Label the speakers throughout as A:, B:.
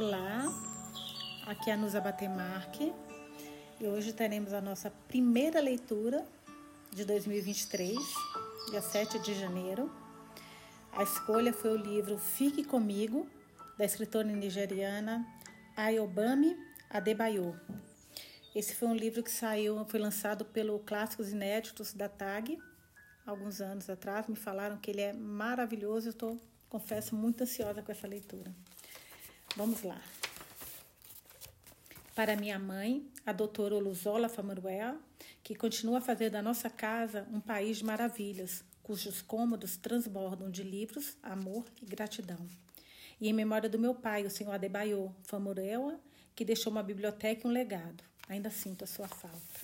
A: Olá, aqui é a Nusa Batemarque e hoje teremos a nossa primeira leitura de 2023, dia 7 de janeiro. A escolha foi o livro Fique Comigo, da escritora nigeriana Ayobami Adebayo. Esse foi um livro que saiu, foi lançado pelo Clássicos Inéditos da TAG, alguns anos atrás. Me falaram que ele é maravilhoso, eu estou, confesso, muito ansiosa com essa leitura. Vamos lá. Para minha mãe, a doutora Oluzola Famaruel, que continua a fazer da nossa casa um país de maravilhas, cujos cômodos transbordam de livros, amor e gratidão. E em memória do meu pai, o senhor Adebayo Famuruela, que deixou uma biblioteca e um legado. Ainda sinto a sua falta.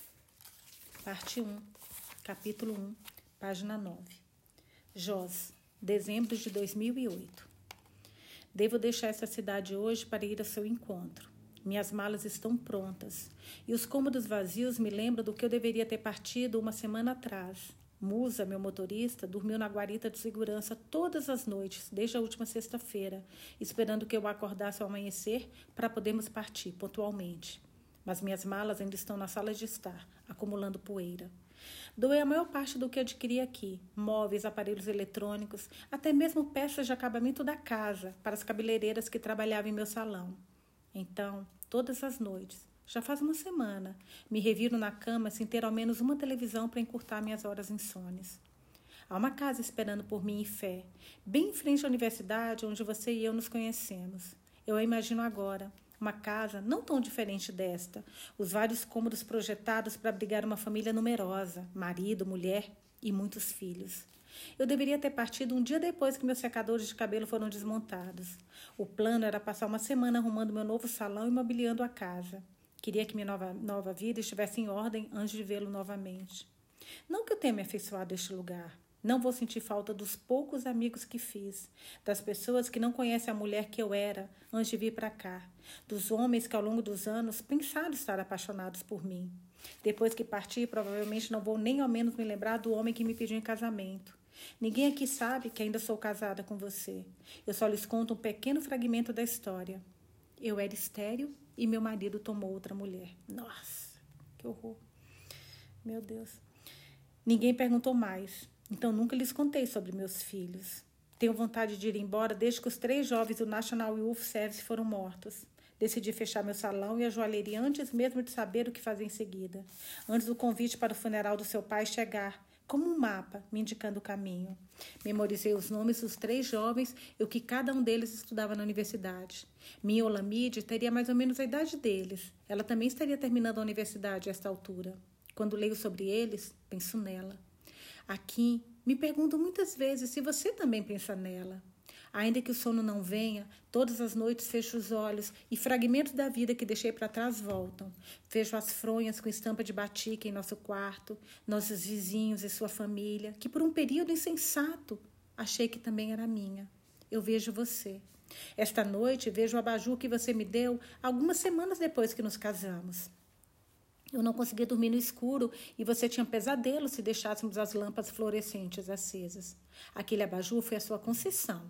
A: Parte 1, capítulo 1, página 9. Jos, dezembro de 2008. Devo deixar essa cidade hoje para ir ao seu encontro. Minhas malas estão prontas e os cômodos vazios me lembram do que eu deveria ter partido uma semana atrás. Musa, meu motorista, dormiu na guarita de segurança todas as noites, desde a última sexta-feira, esperando que eu acordasse ao amanhecer para podermos partir pontualmente. Mas minhas malas ainda estão na sala de estar, acumulando poeira. Doei a maior parte do que adquiri aqui: móveis, aparelhos eletrônicos, até mesmo peças de acabamento da casa para as cabeleireiras que trabalhavam em meu salão. Então, todas as noites, já faz uma semana, me reviro na cama sem ter ao menos uma televisão para encurtar minhas horas insones. Há uma casa esperando por mim em fé, bem em frente à universidade onde você e eu nos conhecemos. Eu a imagino agora, uma casa não tão diferente desta, os vários cômodos projetados para abrigar uma família numerosa, marido, mulher e muitos filhos. Eu deveria ter partido um dia depois que meus secadores de cabelo foram desmontados. O plano era passar uma semana arrumando meu novo salão e mobiliando a casa. Queria que minha nova, nova vida estivesse em ordem antes de vê-lo novamente. Não que eu tenha me afeiçoado a este lugar. Não vou sentir falta dos poucos amigos que fiz, das pessoas que não conhecem a mulher que eu era antes de vir para cá, dos homens que ao longo dos anos pensaram estar apaixonados por mim. Depois que parti, provavelmente não vou nem ao menos me lembrar do homem que me pediu em casamento. Ninguém aqui sabe que ainda sou casada com você. Eu só lhes conto um pequeno fragmento da história. Eu era estéril e meu marido tomou outra mulher. Nossa, que horror. Meu Deus. Ninguém perguntou mais. Então nunca lhes contei sobre meus filhos. Tenho vontade de ir embora desde que os três jovens do National Youth Service foram mortos. Decidi fechar meu salão e a joalheria antes mesmo de saber o que fazer em seguida. Antes do convite para o funeral do seu pai chegar, como um mapa, me indicando o caminho. Memorizei os nomes dos três jovens e o que cada um deles estudava na universidade. Minha Olamide teria mais ou menos a idade deles. Ela também estaria terminando a universidade a esta altura. Quando leio sobre eles, penso nela. Aqui, me pergunto muitas vezes se você também pensa nela. Ainda que o sono não venha, todas as noites fecho os olhos e fragmentos da vida que deixei para trás voltam. Vejo as fronhas com estampa de batica em nosso quarto, nossos vizinhos e sua família, que por um período insensato achei que também era minha. Eu vejo você. Esta noite vejo o abajur que você me deu algumas semanas depois que nos casamos. Eu não conseguia dormir no escuro e você tinha pesadelo se deixássemos as lâmpadas fluorescentes acesas. Aquele abajur foi a sua concessão.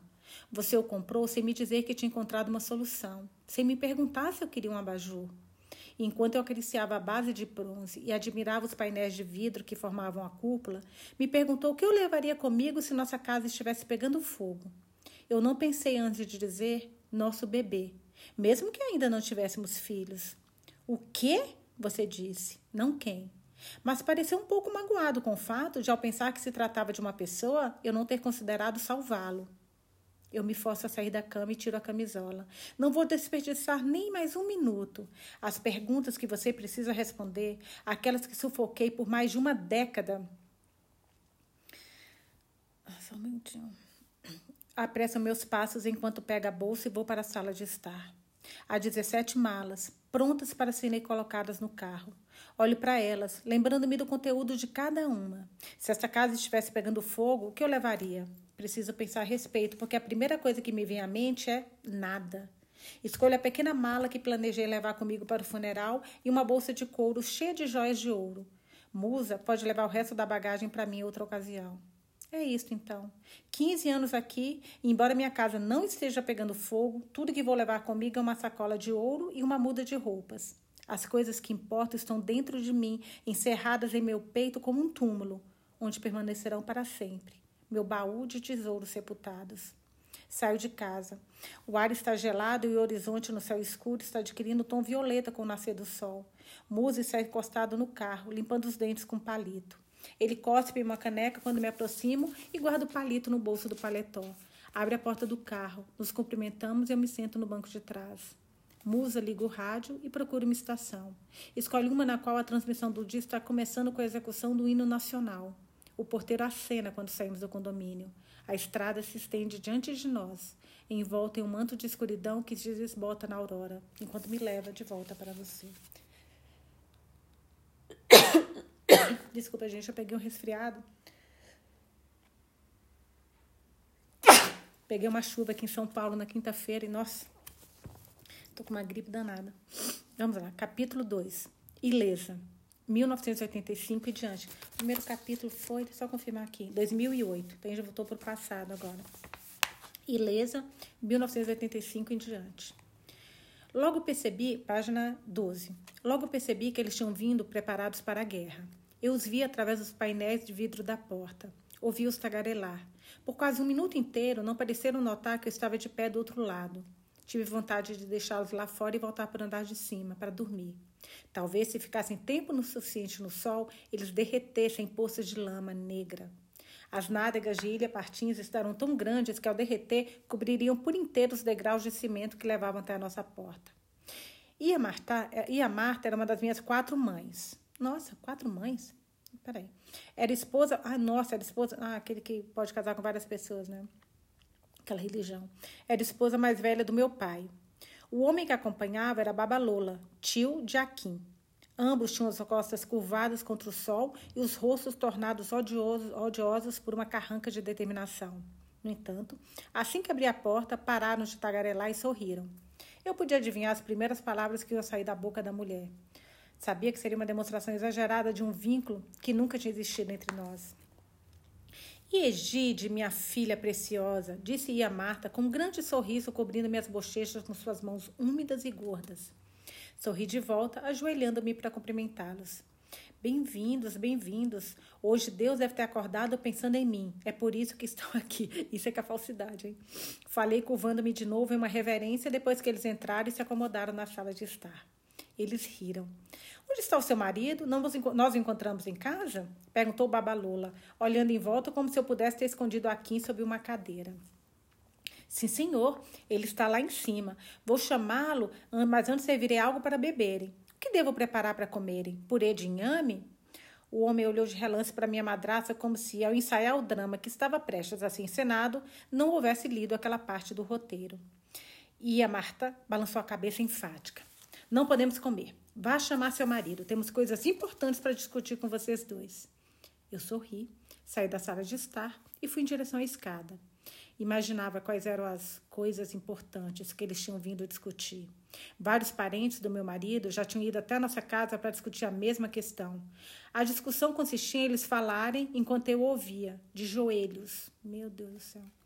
A: Você o comprou sem me dizer que tinha encontrado uma solução, sem me perguntar se eu queria um abajur. E enquanto eu acariciava a base de bronze e admirava os painéis de vidro que formavam a cúpula, me perguntou o que eu levaria comigo se nossa casa estivesse pegando fogo. Eu não pensei antes de dizer nosso bebê, mesmo que ainda não tivéssemos filhos. O quê? você disse, não quem. Mas pareceu um pouco magoado com o fato de, ao pensar que se tratava de uma pessoa, eu não ter considerado salvá-lo. Eu me forço a sair da cama e tiro a camisola. Não vou desperdiçar nem mais um minuto. As perguntas que você precisa responder, aquelas que sufoquei por mais de uma década. Ah, só um minutinho. Apresso meus passos enquanto pego a bolsa e vou para a sala de estar. Há 17 malas, prontas para serem colocadas no carro. Olho para elas, lembrando-me do conteúdo de cada uma. Se esta casa estivesse pegando fogo, o que eu levaria? Preciso pensar a respeito, porque a primeira coisa que me vem à mente é nada. Escolho a pequena mala que planejei levar comigo para o funeral e uma bolsa de couro cheia de joias de ouro. Musa pode levar o resto da bagagem para mim em outra ocasião. É isso então. 15 anos aqui, e embora minha casa não esteja pegando fogo, tudo que vou levar comigo é uma sacola de ouro e uma muda de roupas. As coisas que importam estão dentro de mim, encerradas em meu peito como um túmulo, onde permanecerão para sempre. Meu baú de tesouros sepultados. Saio de casa. O ar está gelado e o horizonte no céu escuro está adquirindo tom violeta com o nascer do sol. Musa está encostado no carro, limpando os dentes com palito. Ele cospe uma caneca quando me aproximo e guarda o palito no bolso do paletó. Abre a porta do carro, nos cumprimentamos e eu me sento no banco de trás. Musa liga o rádio e procura uma estação. Escolhe uma na qual a transmissão do dia está começando com a execução do hino nacional. O porteiro acena quando saímos do condomínio. A estrada se estende diante de nós, envolta em um manto de escuridão que se desbota na aurora, enquanto me leva de volta para você. Desculpa, gente, eu peguei um resfriado. Peguei uma chuva aqui em São Paulo na quinta-feira e, nossa, tô com uma gripe danada. Vamos lá, capítulo 2. Ilesa, 1985 e diante. O primeiro capítulo foi, só confirmar aqui, 2008. Então, a gente voltou para o passado agora. Ilesa, 1985 em diante. Logo percebi, página 12. Logo percebi que eles tinham vindo preparados para a guerra. Eu os vi através dos painéis de vidro da porta. Ouvi-os tagarelar. Por quase um minuto inteiro, não pareceram notar que eu estava de pé do outro lado. Tive vontade de deixá-los lá fora e voltar para o andar de cima, para dormir. Talvez, se ficassem tempo no suficiente no sol, eles derretessem em poças de lama negra. As nádegas de Ilha Partins estavam tão grandes que, ao derreter, cobririam por inteiro os degraus de cimento que levavam até a nossa porta. E a Marta, e a Marta era uma das minhas quatro mães. Nossa, quatro mães? Peraí. Era esposa. Ah, nossa, era esposa. Ah, aquele que pode casar com várias pessoas, né? Aquela religião. Era esposa mais velha do meu pai. O homem que acompanhava era Babalola, tio de Aquim. Ambos tinham as costas curvadas contra o sol e os rostos tornados odiosos, odiosos por uma carranca de determinação. No entanto, assim que abri a porta, pararam de tagarelar e sorriram. Eu podia adivinhar as primeiras palavras que iam sair da boca da mulher. Sabia que seria uma demonstração exagerada de um vínculo que nunca tinha existido entre nós. E Egide, minha filha preciosa, disse Ia Marta com um grande sorriso cobrindo minhas bochechas com suas mãos úmidas e gordas. Sorri de volta, ajoelhando-me para cumprimentá-los. Bem-vindos, bem-vindos. Hoje Deus deve ter acordado pensando em mim. É por isso que estão aqui. Isso é que é falsidade, hein? Falei curvando-me de novo em uma reverência depois que eles entraram e se acomodaram na sala de estar. Eles riram. Onde está o seu marido? Não nós o encontramos em casa? Perguntou Babalula, olhando em volta como se eu pudesse ter escondido Aquim sob uma cadeira. Sim, senhor, ele está lá em cima. Vou chamá-lo, mas antes servirei algo para beberem. O que devo preparar para comerem? Purê de inhame? O homem olhou de relance para minha madraça como se, ao ensaiar o drama que estava prestes a ser encenado, não houvesse lido aquela parte do roteiro. E a Marta balançou a cabeça enfática. Não podemos comer. Vá chamar seu marido. Temos coisas importantes para discutir com vocês dois. Eu sorri, saí da sala de estar e fui em direção à escada. Imaginava quais eram as coisas importantes que eles tinham vindo discutir. Vários parentes do meu marido já tinham ido até a nossa casa para discutir a mesma questão. A discussão consistia em eles falarem enquanto eu ouvia, de joelhos. Meu Deus do céu.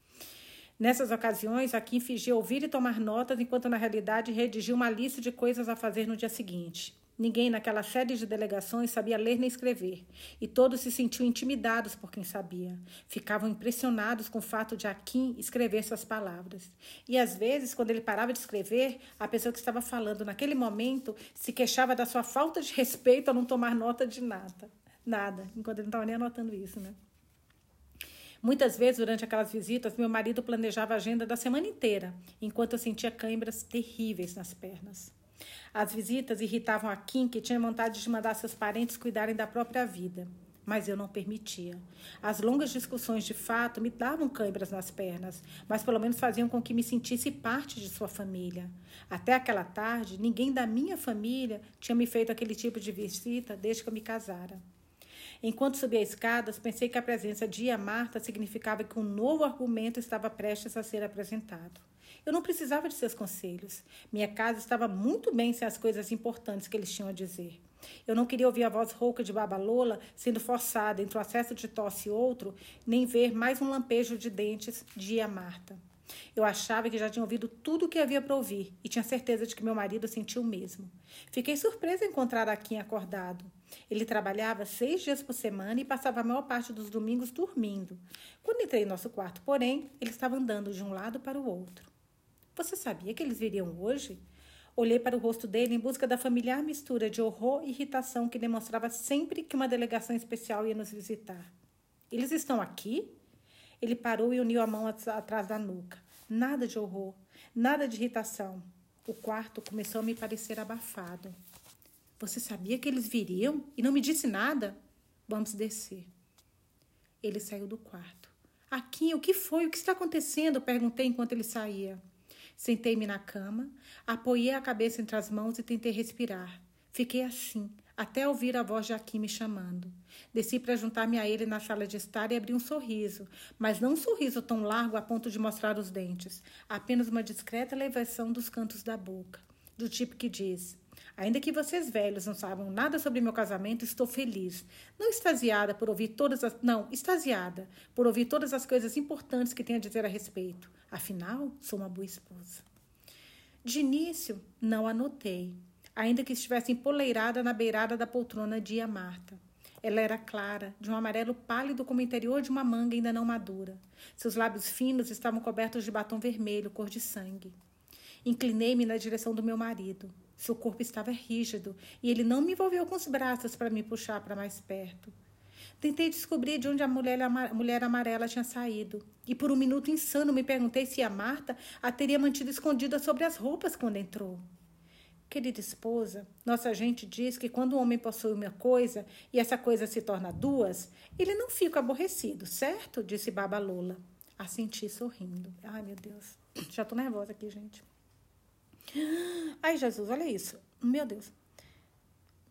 A: Nessas ocasiões, Akin fingia ouvir e tomar notas, enquanto na realidade redigia uma lista de coisas a fazer no dia seguinte. Ninguém naquela série de delegações sabia ler nem escrever, e todos se sentiam intimidados por quem sabia. Ficavam impressionados com o fato de Akin escrever suas palavras. E às vezes, quando ele parava de escrever, a pessoa que estava falando naquele momento se queixava da sua falta de respeito a não tomar nota de nada. Nada, enquanto ele não estava nem anotando isso, né? Muitas vezes, durante aquelas visitas, meu marido planejava a agenda da semana inteira, enquanto eu sentia câimbras terríveis nas pernas. As visitas irritavam a Kim, que tinha vontade de mandar seus parentes cuidarem da própria vida. Mas eu não permitia. As longas discussões de fato me davam câimbras nas pernas, mas pelo menos faziam com que me sentisse parte de sua família. Até aquela tarde, ninguém da minha família tinha me feito aquele tipo de visita desde que eu me casara. Enquanto subia escadas, pensei que a presença de Marta significava que um novo argumento estava prestes a ser apresentado. Eu não precisava de seus conselhos. Minha casa estava muito bem sem as coisas importantes que eles tinham a dizer. Eu não queria ouvir a voz rouca de Baba Lola sendo forçada entre um acesso de tosse e outro, nem ver mais um lampejo de dentes de Marta. Eu achava que já tinha ouvido tudo o que havia para ouvir e tinha certeza de que meu marido sentiu o mesmo. Fiquei surpresa em encontrar Akin acordado. Ele trabalhava seis dias por semana e passava a maior parte dos domingos dormindo. Quando entrei em nosso quarto, porém, ele estava andando de um lado para o outro. Você sabia que eles viriam hoje? Olhei para o rosto dele em busca da familiar mistura de horror e irritação que demonstrava sempre que uma delegação especial ia nos visitar. Eles estão aqui? Ele parou e uniu a mão atrás da nuca. Nada de horror, nada de irritação. O quarto começou a me parecer abafado. Você sabia que eles viriam e não me disse nada? Vamos descer. Ele saiu do quarto. Aqui, o que foi? O que está acontecendo? Perguntei enquanto ele saía. Sentei-me na cama, apoiei a cabeça entre as mãos e tentei respirar. Fiquei assim, até ouvir a voz de Aquim me chamando. Desci para juntar-me a ele na sala de estar e abri um sorriso, mas não um sorriso tão largo a ponto de mostrar os dentes, apenas uma discreta elevação dos cantos da boca, do tipo que diz: Ainda que vocês velhos não saibam nada sobre meu casamento, estou feliz. Não extasiada por ouvir todas as. Não, extasiada por ouvir todas as coisas importantes que tenho a dizer a respeito. Afinal, sou uma boa esposa. De início, não anotei, ainda que estivesse empoleirada na beirada da poltrona de Marta. Ela era clara, de um amarelo pálido como o interior de uma manga ainda não madura. Seus lábios finos estavam cobertos de batom vermelho, cor de sangue. Inclinei-me na direção do meu marido. Seu corpo estava rígido e ele não me envolveu com os braços para me puxar para mais perto. Tentei descobrir de onde a mulher, a mulher amarela tinha saído. E por um minuto insano me perguntei se a Marta a teria mantido escondida sobre as roupas quando entrou. Querida esposa, nossa gente diz que quando o homem possui uma coisa e essa coisa se torna duas, ele não fica aborrecido, certo? Disse Baba Lola. Assenti sorrindo. Ai, meu Deus. Já tô nervosa aqui, gente. Ai, Jesus, olha isso. Meu Deus.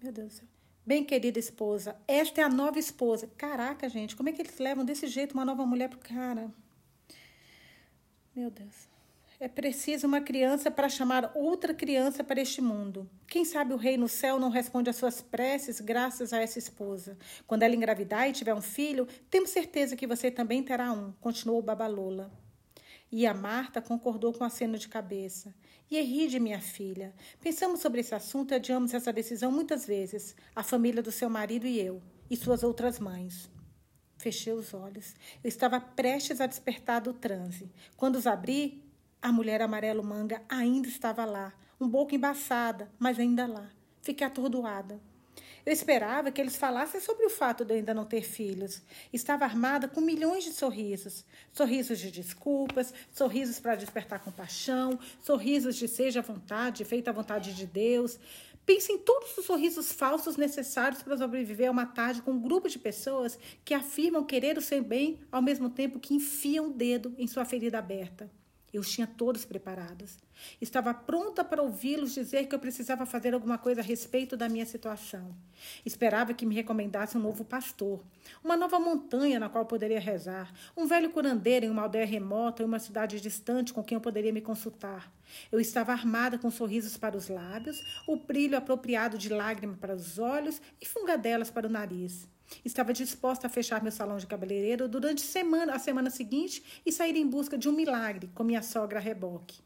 A: Meu Deus. Bem querida esposa, esta é a nova esposa. Caraca, gente, como é que eles levam desse jeito uma nova mulher pro cara? Meu Deus. É preciso uma criança para chamar outra criança para este mundo. Quem sabe o rei no céu não responde às suas preces graças a essa esposa. Quando ela engravidar e tiver um filho, temos certeza que você também terá um, continuou Babalola. E a Marta concordou com aceno de cabeça. E Eride, minha filha, pensamos sobre esse assunto e adiamos essa decisão muitas vezes, a família do seu marido e eu, e suas outras mães. Fechei os olhos. Eu estava prestes a despertar do transe. Quando os abri, a mulher amarelo manga ainda estava lá, um pouco embaçada, mas ainda lá. Fiquei atordoada. Eu esperava que eles falassem sobre o fato de eu ainda não ter filhos. Estava armada com milhões de sorrisos. Sorrisos de desculpas, sorrisos para despertar compaixão, sorrisos de seja à vontade, feita à vontade de Deus. Pense em todos os sorrisos falsos necessários para sobreviver a uma tarde com um grupo de pessoas que afirmam querer o seu bem ao mesmo tempo que enfiam o dedo em sua ferida aberta. Eu os tinha todos preparados. Estava pronta para ouvi-los dizer que eu precisava fazer alguma coisa a respeito da minha situação. Esperava que me recomendasse um novo pastor, uma nova montanha na qual poderia rezar, um velho curandeiro em uma aldeia remota, em uma cidade distante com quem eu poderia me consultar. Eu estava armada com sorrisos para os lábios, o brilho apropriado de lágrima para os olhos e fungadelas para o nariz. Estava disposta a fechar meu salão de cabeleireiro durante semana, a semana seguinte e sair em busca de um milagre com minha sogra a reboque.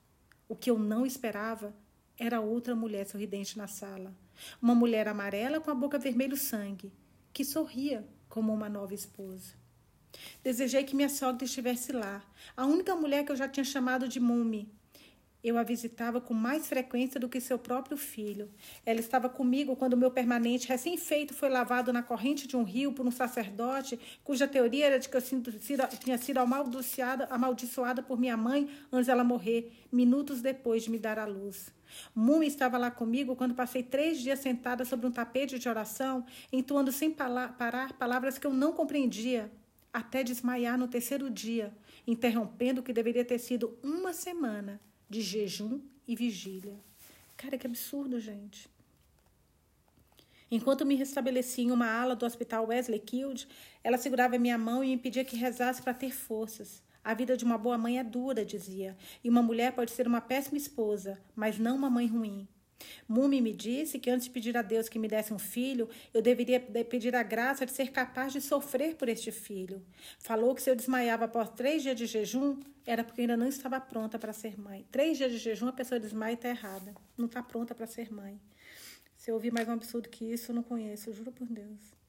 A: O que eu não esperava era outra mulher sorridente na sala. Uma mulher amarela com a boca vermelho sangue, que sorria como uma nova esposa. Desejei que minha sogra estivesse lá, a única mulher que eu já tinha chamado de Mumi, eu a visitava com mais frequência do que seu próprio filho. Ela estava comigo quando meu permanente recém-feito foi lavado na corrente de um rio por um sacerdote cuja teoria era de que eu tinha sido amaldiçoada, amaldiçoada por minha mãe antes dela morrer, minutos depois de me dar a luz. Mumi estava lá comigo quando passei três dias sentada sobre um tapete de oração, entoando sem parar palavras que eu não compreendia, até desmaiar no terceiro dia, interrompendo o que deveria ter sido uma semana de jejum e vigília. Cara, que absurdo, gente. Enquanto me restabeleci em uma ala do hospital Wesley Kild, ela segurava minha mão e impedia que rezasse para ter forças. A vida de uma boa mãe é dura, dizia, e uma mulher pode ser uma péssima esposa, mas não uma mãe ruim. Mumi me disse que antes de pedir a Deus que me desse um filho, eu deveria pedir a graça de ser capaz de sofrer por este filho. Falou que se eu desmaiava após três dias de jejum, era porque ainda não estava pronta para ser mãe. Três dias de jejum, a pessoa desmaia e está errada. Não está pronta para ser mãe. Se eu ouvir mais um absurdo que isso, eu não conheço, eu juro por Deus.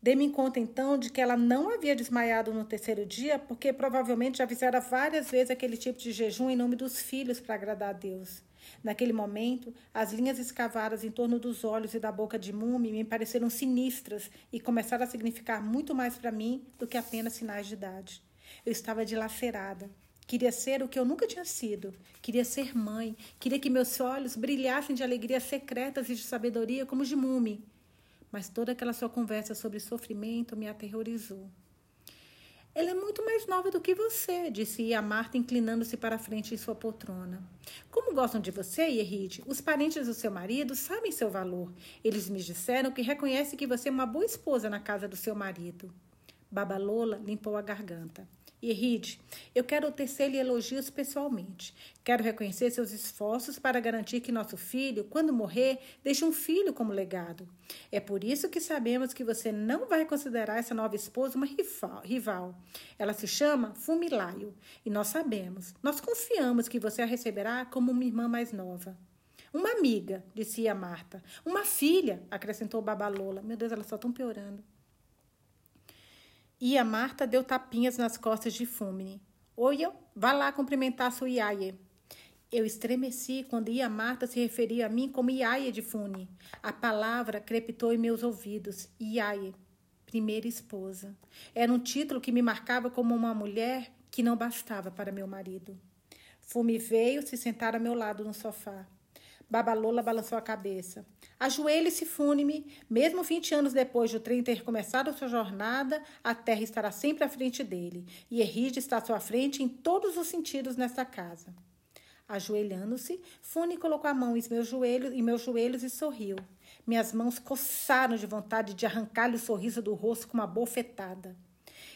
A: Dei-me conta então de que ela não havia desmaiado no terceiro dia, porque provavelmente já fizera várias vezes aquele tipo de jejum em nome dos filhos para agradar a Deus. Naquele momento, as linhas escavadas em torno dos olhos e da boca de Mumi me pareceram sinistras e começaram a significar muito mais para mim do que apenas sinais de idade. Eu estava dilacerada. Queria ser o que eu nunca tinha sido. Queria ser mãe. Queria que meus olhos brilhassem de alegrias secretas e de sabedoria como os de Mumi. Mas toda aquela sua conversa sobre sofrimento me aterrorizou. Ela é muito mais nova do que você, disse a Marta, inclinando-se para frente em sua poltrona. Como gostam de você, Yeride? Os parentes do seu marido sabem seu valor. Eles me disseram que reconhecem que você é uma boa esposa na casa do seu marido. Babalola limpou a garganta. E Ride, eu quero tecer-lhe elogios pessoalmente. Quero reconhecer seus esforços para garantir que nosso filho, quando morrer, deixe um filho como legado. É por isso que sabemos que você não vai considerar essa nova esposa uma rival. Ela se chama Fumilaio. E nós sabemos, nós confiamos que você a receberá como uma irmã mais nova. Uma amiga, disse a Marta. Uma filha, acrescentou Babalola. Meu Deus, elas só estão piorando. E a Marta deu tapinhas nas costas de Fumine. Oia, vá lá cumprimentar sua Iaie. Eu estremeci quando Ia Marta se referia a mim como Iaie de Fune. A palavra crepitou em meus ouvidos. Iaie, primeira esposa. Era um título que me marcava como uma mulher que não bastava para meu marido. Fume veio se sentar ao meu lado no sofá. Babalola balançou a cabeça. Ajoelhe-se, fune-me. Mesmo 20 anos depois de o trem ter começado sua jornada, a terra estará sempre à frente dele. E Erride está à sua frente em todos os sentidos nesta casa. Ajoelhando-se, Fune colocou a mão em meus joelhos, em meus joelhos e sorriu. Minhas mãos coçaram de vontade de arrancar-lhe o sorriso do rosto com uma bofetada.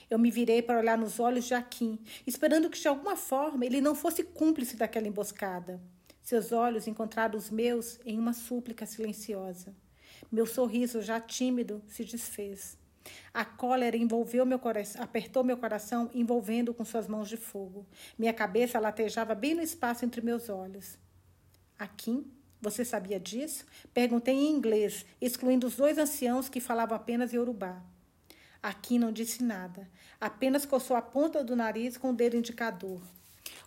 A: Eu me virei para olhar nos olhos de Aquim, esperando que de alguma forma ele não fosse cúmplice daquela emboscada. Seus olhos encontraram os meus em uma súplica silenciosa. Meu sorriso, já tímido, se desfez. A cólera envolveu meu coração, apertou meu coração, envolvendo com suas mãos de fogo. Minha cabeça latejava bem no espaço entre meus olhos. Akim, você sabia disso? Perguntei em inglês, excluindo os dois anciãos que falavam apenas Yorubá. Akim não disse nada, apenas coçou a ponta do nariz com o dedo indicador.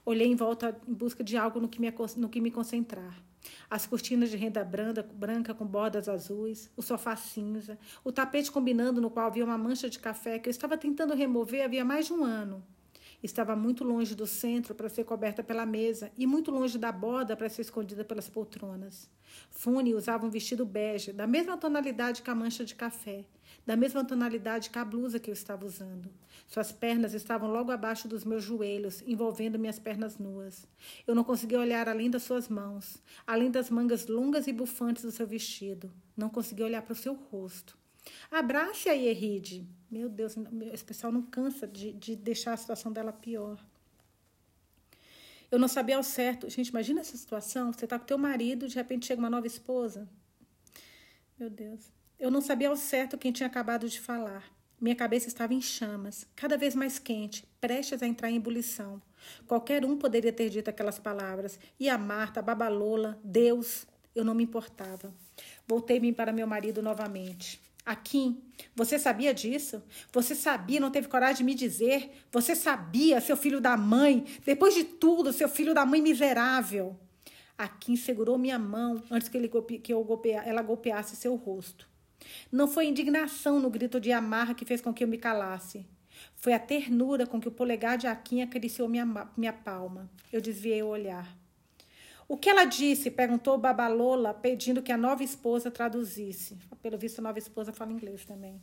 A: Olhei em volta em busca de algo no que me, no que me concentrar. As cortinas de renda branca, branca com bordas azuis, o sofá cinza, o tapete combinando no qual havia uma mancha de café que eu estava tentando remover havia mais de um ano. Estava muito longe do centro para ser coberta pela mesa e muito longe da borda para ser escondida pelas poltronas. Fune usava um vestido bege, da mesma tonalidade que a mancha de café, da mesma tonalidade que a blusa que eu estava usando. Suas pernas estavam logo abaixo dos meus joelhos, envolvendo minhas pernas nuas. Eu não conseguia olhar além das suas mãos, além das mangas longas e bufantes do seu vestido. Não conseguia olhar para o seu rosto. Abrace a Eride. Meu Deus, esse pessoal não cansa de, de deixar a situação dela pior. Eu não sabia ao certo. Gente, imagina essa situação. Você está com teu marido, de repente chega uma nova esposa. Meu Deus. Eu não sabia ao certo quem tinha acabado de falar. Minha cabeça estava em chamas, cada vez mais quente, prestes a entrar em ebulição. Qualquer um poderia ter dito aquelas palavras. E a Marta, a Babalola, Deus, eu não me importava. Voltei-me para meu marido novamente. Akim, você sabia disso? Você sabia, não teve coragem de me dizer? Você sabia, seu filho da mãe? Depois de tudo, seu filho da mãe miserável. Akim segurou minha mão antes que, ele, que eu golpea, ela golpeasse seu rosto. Não foi indignação no grito de amarra que fez com que eu me calasse. Foi a ternura com que o polegar de Aquim acariciou minha, minha palma. Eu desviei o olhar. O que ela disse? perguntou Babalola, pedindo que a nova esposa traduzisse. Pelo visto, a nova esposa fala inglês também.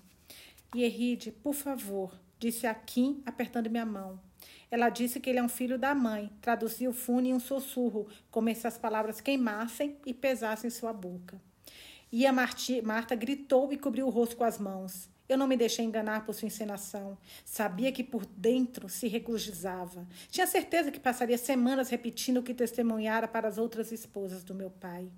A: Yeride, por favor, disse Aquim, apertando minha mão. Ela disse que ele é um filho da mãe. Traduziu Fune em um sussurro, como se as palavras queimassem e pesassem sua boca. E a Marti, Marta gritou e cobriu o rosto com as mãos. Eu não me deixei enganar por sua encenação. Sabia que por dentro se regozijava. Tinha certeza que passaria semanas repetindo o que testemunhara para as outras esposas do meu pai.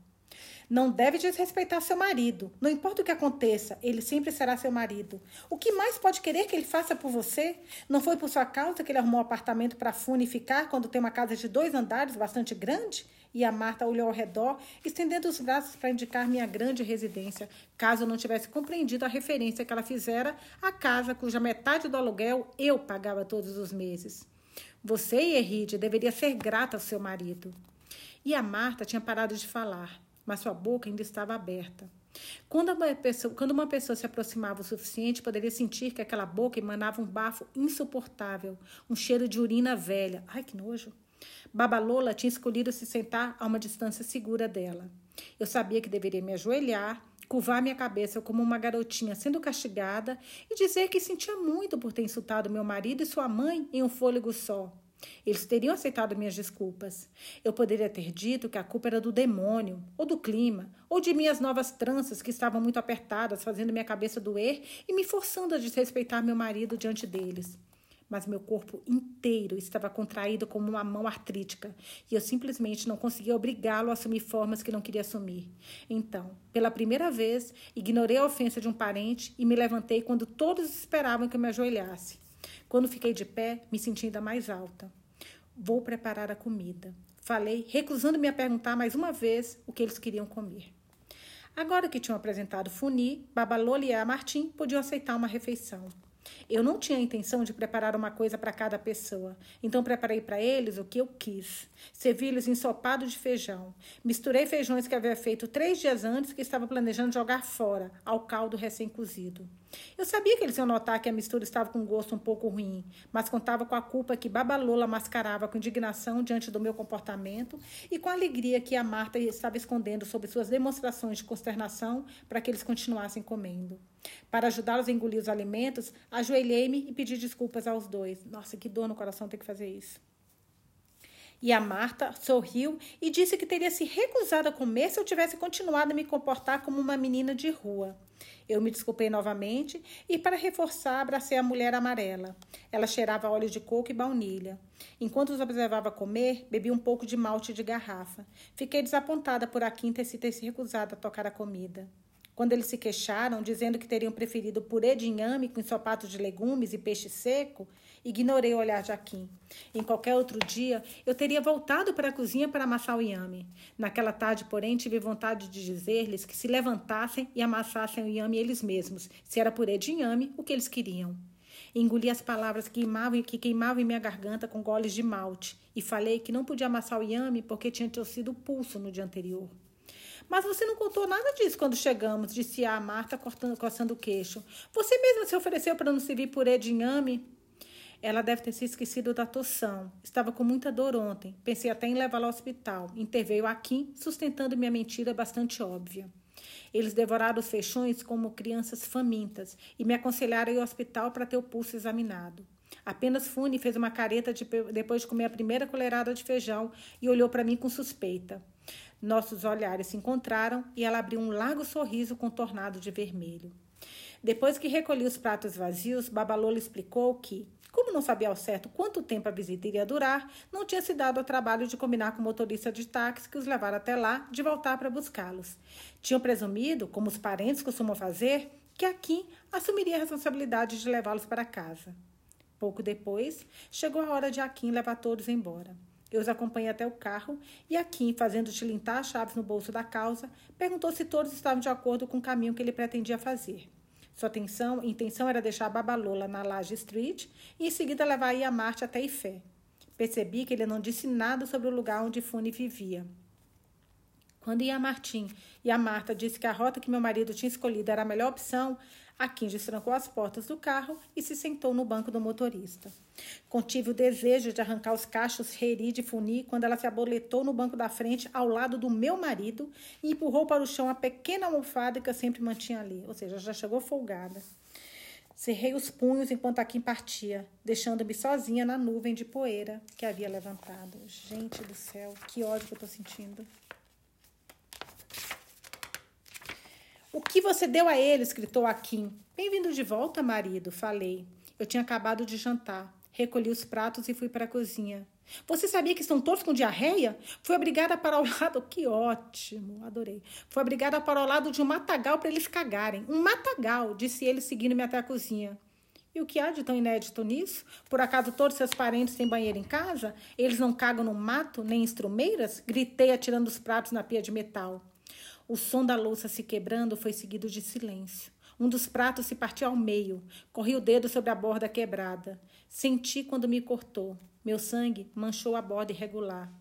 A: Não deve desrespeitar seu marido. Não importa o que aconteça, ele sempre será seu marido. O que mais pode querer que ele faça por você? Não foi por sua causa que ele arrumou um apartamento para Fune ficar quando tem uma casa de dois andares bastante grande? E a Marta olhou ao redor, estendendo os braços para indicar minha grande residência, caso eu não tivesse compreendido a referência que ela fizera à casa cuja metade do aluguel eu pagava todos os meses. Você, Eride, deveria ser grata ao seu marido. E a Marta tinha parado de falar, mas sua boca ainda estava aberta. Quando uma, pessoa, quando uma pessoa se aproximava o suficiente, poderia sentir que aquela boca emanava um bafo insuportável, um cheiro de urina velha. Ai, que nojo! Babalola tinha escolhido se sentar a uma distância segura dela. Eu sabia que deveria me ajoelhar, curvar minha cabeça como uma garotinha sendo castigada e dizer que sentia muito por ter insultado meu marido e sua mãe em um fôlego só. Eles teriam aceitado minhas desculpas. Eu poderia ter dito que a culpa era do demônio, ou do clima, ou de minhas novas tranças que estavam muito apertadas, fazendo minha cabeça doer e me forçando a desrespeitar meu marido diante deles mas meu corpo inteiro estava contraído como uma mão artrítica e eu simplesmente não conseguia obrigá-lo a assumir formas que não queria assumir. Então, pela primeira vez, ignorei a ofensa de um parente e me levantei quando todos esperavam que eu me ajoelhasse. Quando fiquei de pé, me senti ainda mais alta. Vou preparar a comida. Falei, recusando-me a perguntar mais uma vez o que eles queriam comer. Agora que tinham apresentado Funi, Babalola e a Martim podiam aceitar uma refeição. Eu não tinha a intenção de preparar uma coisa para cada pessoa, então preparei para eles o que eu quis. Servi-lhes ensopado de feijão. Misturei feijões que havia feito três dias antes que estava planejando jogar fora, ao caldo recém-cozido. Eu sabia que eles iam notar que a mistura estava com um gosto um pouco ruim, mas contava com a culpa que Babalola mascarava com indignação diante do meu comportamento e com a alegria que a Marta estava escondendo sob suas demonstrações de consternação para que eles continuassem comendo. Para ajudá-los a engolir os alimentos, ajoelhei-me e pedi desculpas aos dois. Nossa, que dor no coração ter que fazer isso. E a Marta sorriu e disse que teria se recusado a comer se eu tivesse continuado a me comportar como uma menina de rua. Eu me desculpei novamente e, para reforçar, abracei a mulher amarela. Ela cheirava óleo de coco e baunilha. Enquanto os observava comer, bebi um pouco de malte de garrafa. Fiquei desapontada por a quinta ter se recusado a tocar a comida. Quando eles se queixaram, dizendo que teriam preferido purê de inhame com ensopato de legumes e peixe seco, ignorei o olhar de Akin. Em qualquer outro dia, eu teria voltado para a cozinha para amassar o inhame. Naquela tarde, porém, tive vontade de dizer-lhes que se levantassem e amassassem o inhame eles mesmos, se era purê de inhame, o que eles queriam. Engoli as palavras que queimavam, que queimavam em minha garganta com goles de malte e falei que não podia amassar o inhame porque tinha torcido o pulso no dia anterior. Mas você não contou nada disso quando chegamos, disse a Marta, cortando, coçando o queixo. Você mesma se ofereceu para não servir purê de inhame? Ela deve ter se esquecido da toção. Estava com muita dor ontem. Pensei até em levá-la ao hospital. Interveio Akin, sustentando minha mentira bastante óbvia. Eles devoraram os feixões como crianças famintas e me aconselharam ir ao hospital para ter o pulso examinado. Apenas Fune fez uma careta de, depois de comer a primeira colherada de feijão e olhou para mim com suspeita. Nossos olhares se encontraram e ela abriu um largo sorriso contornado de vermelho. Depois que recolhi os pratos vazios, Babalola explicou que, como não sabia ao certo quanto tempo a visita iria durar, não tinha se dado ao trabalho de combinar com o motorista de táxi que os levara até lá de voltar para buscá-los. Tinham presumido, como os parentes costumam fazer, que Akin assumiria a responsabilidade de levá-los para casa. Pouco depois, chegou a hora de Akin levar todos embora. Eu os acompanhei até o carro e Akin, fazendo tilintar as chaves no bolso da calça, perguntou se todos estavam de acordo com o caminho que ele pretendia fazer. Sua atenção, intenção era deixar a Babalola na Laje Street e em seguida levar a Marte até Ifé. Percebi que ele não disse nada sobre o lugar onde Fune vivia. Quando Ian Martim e a Marta disse que a rota que meu marido tinha escolhido era a melhor opção, a Kim trancou as portas do carro e se sentou no banco do motorista. Contive o desejo de arrancar os cachos Reri de Funi quando ela se aboletou no banco da frente ao lado do meu marido e empurrou para o chão a pequena almofada que eu sempre mantinha ali. Ou seja, já chegou folgada. Cerrei os punhos enquanto a Kim partia, deixando-me sozinha na nuvem de poeira que havia levantado. Gente do céu, que ódio que eu tô sentindo. O que você deu a ele? gritou Akin. Bem-vindo de volta, marido, falei. Eu tinha acabado de jantar. Recolhi os pratos e fui para a cozinha. Você sabia que estão todos com diarreia? Fui obrigada para o lado. Que ótimo, adorei. Fui obrigada para o lado de um matagal para eles cagarem. Um matagal, disse ele, seguindo-me até a cozinha. E o que há de tão inédito nisso? Por acaso todos seus parentes têm banheiro em casa? Eles não cagam no mato, nem em estrumeiras? Gritei atirando os pratos na pia de metal. O som da louça se quebrando foi seguido de silêncio. Um dos pratos se partiu ao meio. Corri o dedo sobre a borda quebrada. Senti quando me cortou. Meu sangue manchou a borda irregular.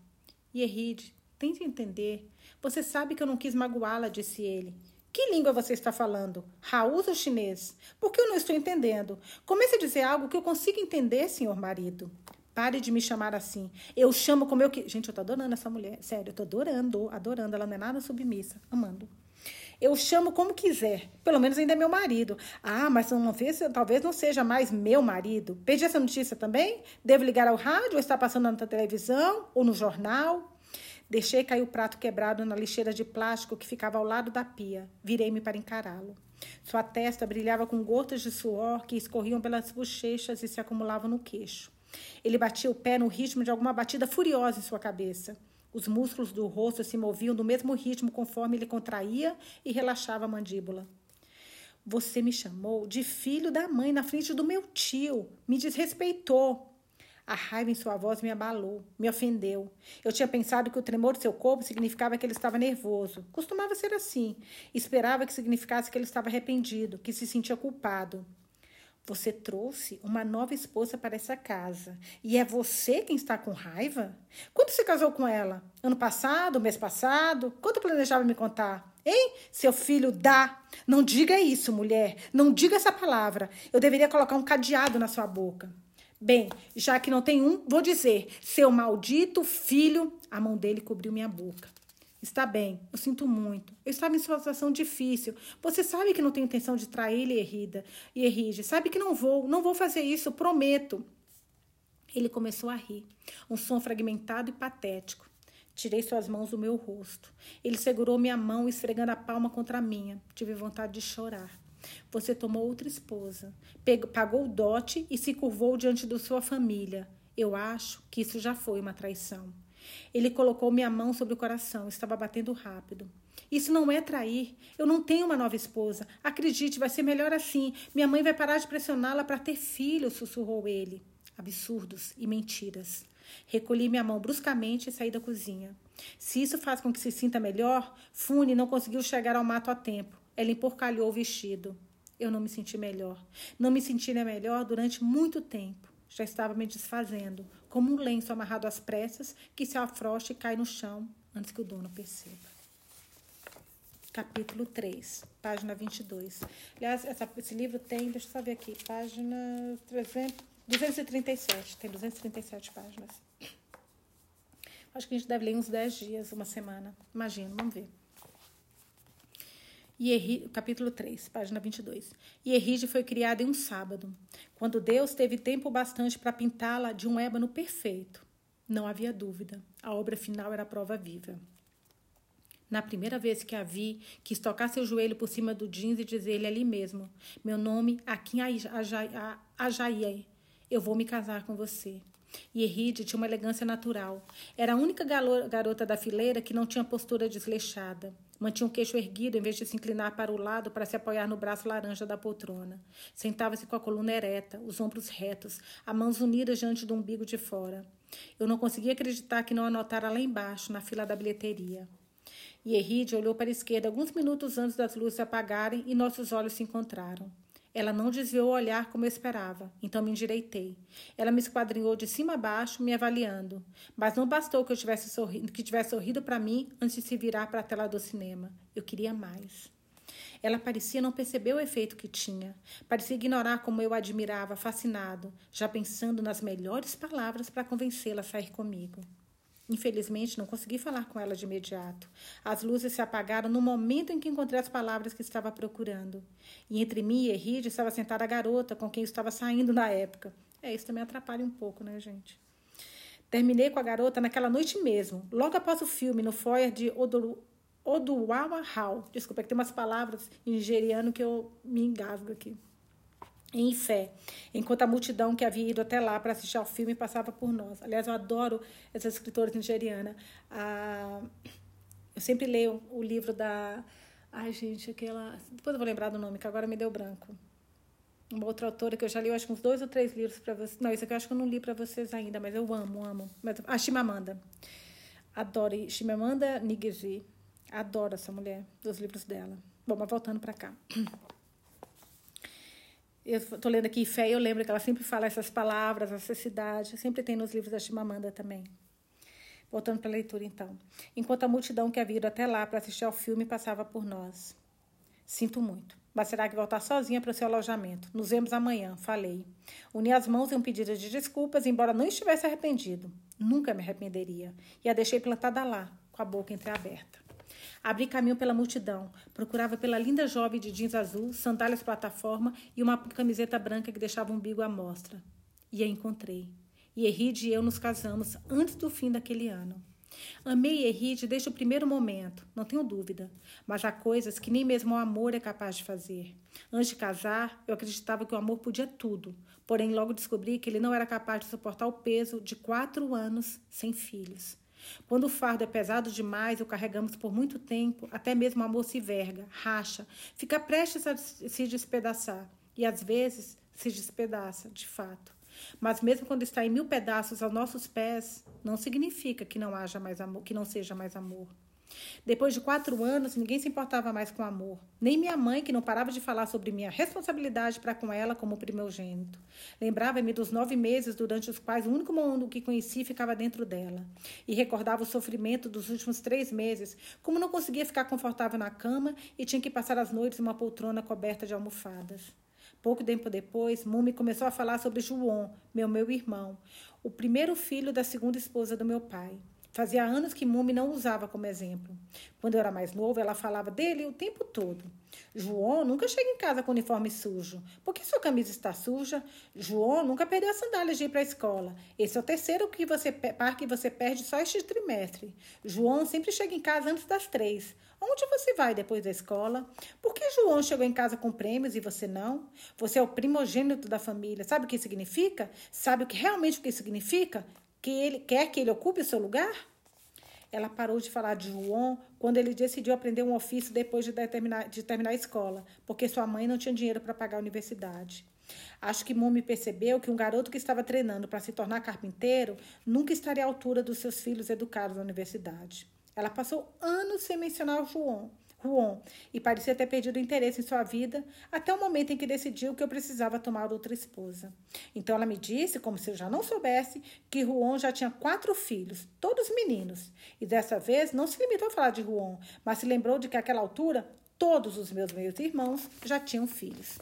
A: Yeride, tente entender. Você sabe que eu não quis magoá-la, disse ele. Que língua você está falando? Raús ou chinês? Por que eu não estou entendendo? Comece a dizer algo que eu consiga entender, senhor marido. Pare de me chamar assim. Eu chamo como eu que. Gente, eu tô adorando essa mulher. Sério, eu tô adorando, adorando. Ela não é nada submissa. Amando. Eu chamo como quiser. Pelo menos ainda é meu marido. Ah, mas talvez não seja mais meu marido. Perdi essa notícia também? Devo ligar ao rádio ou está passando na televisão ou no jornal? Deixei cair o prato quebrado na lixeira de plástico que ficava ao lado da pia. Virei-me para encará-lo. Sua testa brilhava com gotas de suor que escorriam pelas bochechas e se acumulavam no queixo. Ele batia o pé no ritmo de alguma batida furiosa em sua cabeça. Os músculos do rosto se moviam do mesmo ritmo conforme ele contraía e relaxava a mandíbula. Você me chamou de filho da mãe na frente do meu tio. Me desrespeitou. A raiva em sua voz me abalou, me ofendeu. Eu tinha pensado que o tremor de seu corpo significava que ele estava nervoso. Costumava ser assim. Esperava que significasse que ele estava arrependido, que se sentia culpado. Você trouxe uma nova esposa para essa casa e é você quem está com raiva? Quando você casou com ela? Ano passado, mês passado? Quanto planejava me contar? Hein? Seu filho dá. Não diga isso, mulher. Não diga essa palavra. Eu deveria colocar um cadeado na sua boca. Bem, já que não tem um, vou dizer: seu maldito filho. A mão dele cobriu minha boca. Está bem, eu sinto muito. Eu estava em situação difícil. Você sabe que não tenho intenção de trair-lhe, Errida. E Erride, sabe que não vou, não vou fazer isso, prometo. Ele começou a rir, um som fragmentado e patético. Tirei suas mãos do meu rosto. Ele segurou minha mão, esfregando a palma contra a minha. Tive vontade de chorar. Você tomou outra esposa, pagou o dote e se curvou diante da sua família. Eu acho que isso já foi uma traição. Ele colocou minha mão sobre o coração, estava batendo rápido. Isso não é trair. Eu não tenho uma nova esposa. Acredite, vai ser melhor assim. Minha mãe vai parar de pressioná-la para ter filho, sussurrou ele. Absurdos e mentiras. Recolhi minha mão bruscamente e saí da cozinha. Se isso faz com que se sinta melhor, Fune não conseguiu chegar ao mato a tempo. Ela emporcalhou o vestido. Eu não me senti melhor. Não me sentiria melhor durante muito tempo. Já estava me desfazendo, como um lenço amarrado às pressas que se afrouxa e cai no chão antes que o dono perceba. Capítulo 3, página 22. Aliás, essa, esse livro tem, deixa eu só ver aqui, página 300, 237, tem 237 páginas. Acho que a gente deve ler uns 10 dias, uma semana. Imagino, vamos ver. Capítulo 3, página 22. E foi criada em um sábado, quando Deus teve tempo bastante para pintá-la de um ébano perfeito. Não havia dúvida, a obra final era prova viva. Na primeira vez que a vi, quis tocar seu joelho por cima do jeans e dizer-lhe ali mesmo: Meu nome, Akin Ajaie, eu vou me casar com você. E tinha uma elegância natural. Era a única garota da fileira que não tinha postura desleixada. Mantinha o queixo erguido em vez de se inclinar para o lado para se apoiar no braço laranja da poltrona. Sentava-se com a coluna ereta, os ombros retos, as mãos unidas diante do umbigo de fora. Eu não conseguia acreditar que não a notara lá embaixo, na fila da bilheteria. E Eride olhou para a esquerda alguns minutos antes das luzes apagarem e nossos olhos se encontraram. Ela não desviou o olhar como eu esperava, então me endireitei. Ela me esquadrinhou de cima a baixo, me avaliando. Mas não bastou que eu tivesse sorrido, que tivesse sorrido para mim antes de se virar para a tela do cinema. Eu queria mais. Ela parecia não perceber o efeito que tinha. Parecia ignorar como eu a admirava, fascinado, já pensando nas melhores palavras para convencê-la a sair comigo. Infelizmente, não consegui falar com ela de imediato. As luzes se apagaram no momento em que encontrei as palavras que estava procurando. E entre mim e Erride estava sentada a garota com quem eu estava saindo na época. É, isso também atrapalha um pouco, né, gente? Terminei com a garota naquela noite mesmo, logo após o filme, no foyer de Odoru, Oduwawa Hall. Desculpa, é que tem umas palavras em nigeriano que eu me engasgo aqui. Em fé, enquanto a multidão que havia ido até lá para assistir ao filme passava por nós. Aliás, eu adoro essa escritora nigeriana. Ah, eu sempre leio o livro da. Ai, gente, aquela. Depois eu vou lembrar do nome, que agora me deu branco. Uma outra autora que eu já li, eu acho que uns dois ou três livros para vocês. Não, isso aqui eu acho que eu não li para vocês ainda, mas eu amo, amo. Mas, a Chimamanda. Adoro. Chimamanda Ngozi. Adoro essa mulher, dos livros dela. Bom, mas voltando para cá. Eu estou lendo aqui Fé e eu lembro que ela sempre fala essas palavras, essa cidade, sempre tem nos livros da Chimamanda também. Voltando para a leitura, então. Enquanto a multidão que havia ido até lá para assistir ao filme passava por nós. Sinto muito. Mas será que voltar sozinha para o seu alojamento? Nos vemos amanhã, falei. Uni as mãos em um pedido de desculpas, embora não estivesse arrependido. Nunca me arrependeria. E a deixei plantada lá, com a boca entreaberta. Abri caminho pela multidão. Procurava pela linda jovem de jeans azul, sandálias plataforma e uma camiseta branca que deixava o umbigo à mostra. E a encontrei. E Eride e eu nos casamos antes do fim daquele ano. Amei Eride desde o primeiro momento, não tenho dúvida, mas há coisas que nem mesmo o amor é capaz de fazer. Antes de casar, eu acreditava que o amor podia tudo, porém logo descobri que ele não era capaz de suportar o peso de quatro anos sem filhos. Quando o fardo é pesado demais, o carregamos por muito tempo, até mesmo o amor se verga, racha, fica prestes a se despedaçar. E às vezes se despedaça, de fato. Mas mesmo quando está em mil pedaços aos nossos pés, não significa que não haja mais amor, que não seja mais amor. Depois de quatro anos, ninguém se importava mais com amor. Nem minha mãe, que não parava de falar sobre minha responsabilidade para com ela como primogênito. Lembrava-me dos nove meses durante os quais o único mundo que conheci ficava dentro dela. E recordava o sofrimento dos últimos três meses, como não conseguia ficar confortável na cama e tinha que passar as noites em uma poltrona coberta de almofadas. Pouco tempo depois, Mumi começou a falar sobre João, meu meu irmão, o primeiro filho da segunda esposa do meu pai. Fazia anos que Mumi não usava como exemplo. Quando eu era mais novo, ela falava dele o tempo todo. João nunca chega em casa com uniforme sujo. Por que sua camisa está suja? João nunca perdeu as sandálias de ir para a escola. Esse é o terceiro que você, par que você perde só este trimestre. João sempre chega em casa antes das três. Onde você vai depois da escola? Por que João chegou em casa com prêmios e você não? Você é o primogênito da família. Sabe o que significa? Sabe o que realmente o que significa? Que ele quer que ele ocupe o seu lugar? Ela parou de falar de João quando ele decidiu aprender um ofício depois de terminar, de terminar a escola, porque sua mãe não tinha dinheiro para pagar a universidade. Acho que Mumi percebeu que um garoto que estava treinando para se tornar carpinteiro nunca estaria à altura dos seus filhos educados na universidade. Ela passou anos sem mencionar o João, Juan e parecia ter perdido interesse em sua vida até o momento em que decidiu que eu precisava tomar outra esposa. Então ela me disse, como se eu já não soubesse, que Juan já tinha quatro filhos, todos meninos. E dessa vez não se limitou a falar de Juan, mas se lembrou de que àquela altura todos os meus meios irmãos já tinham filhos.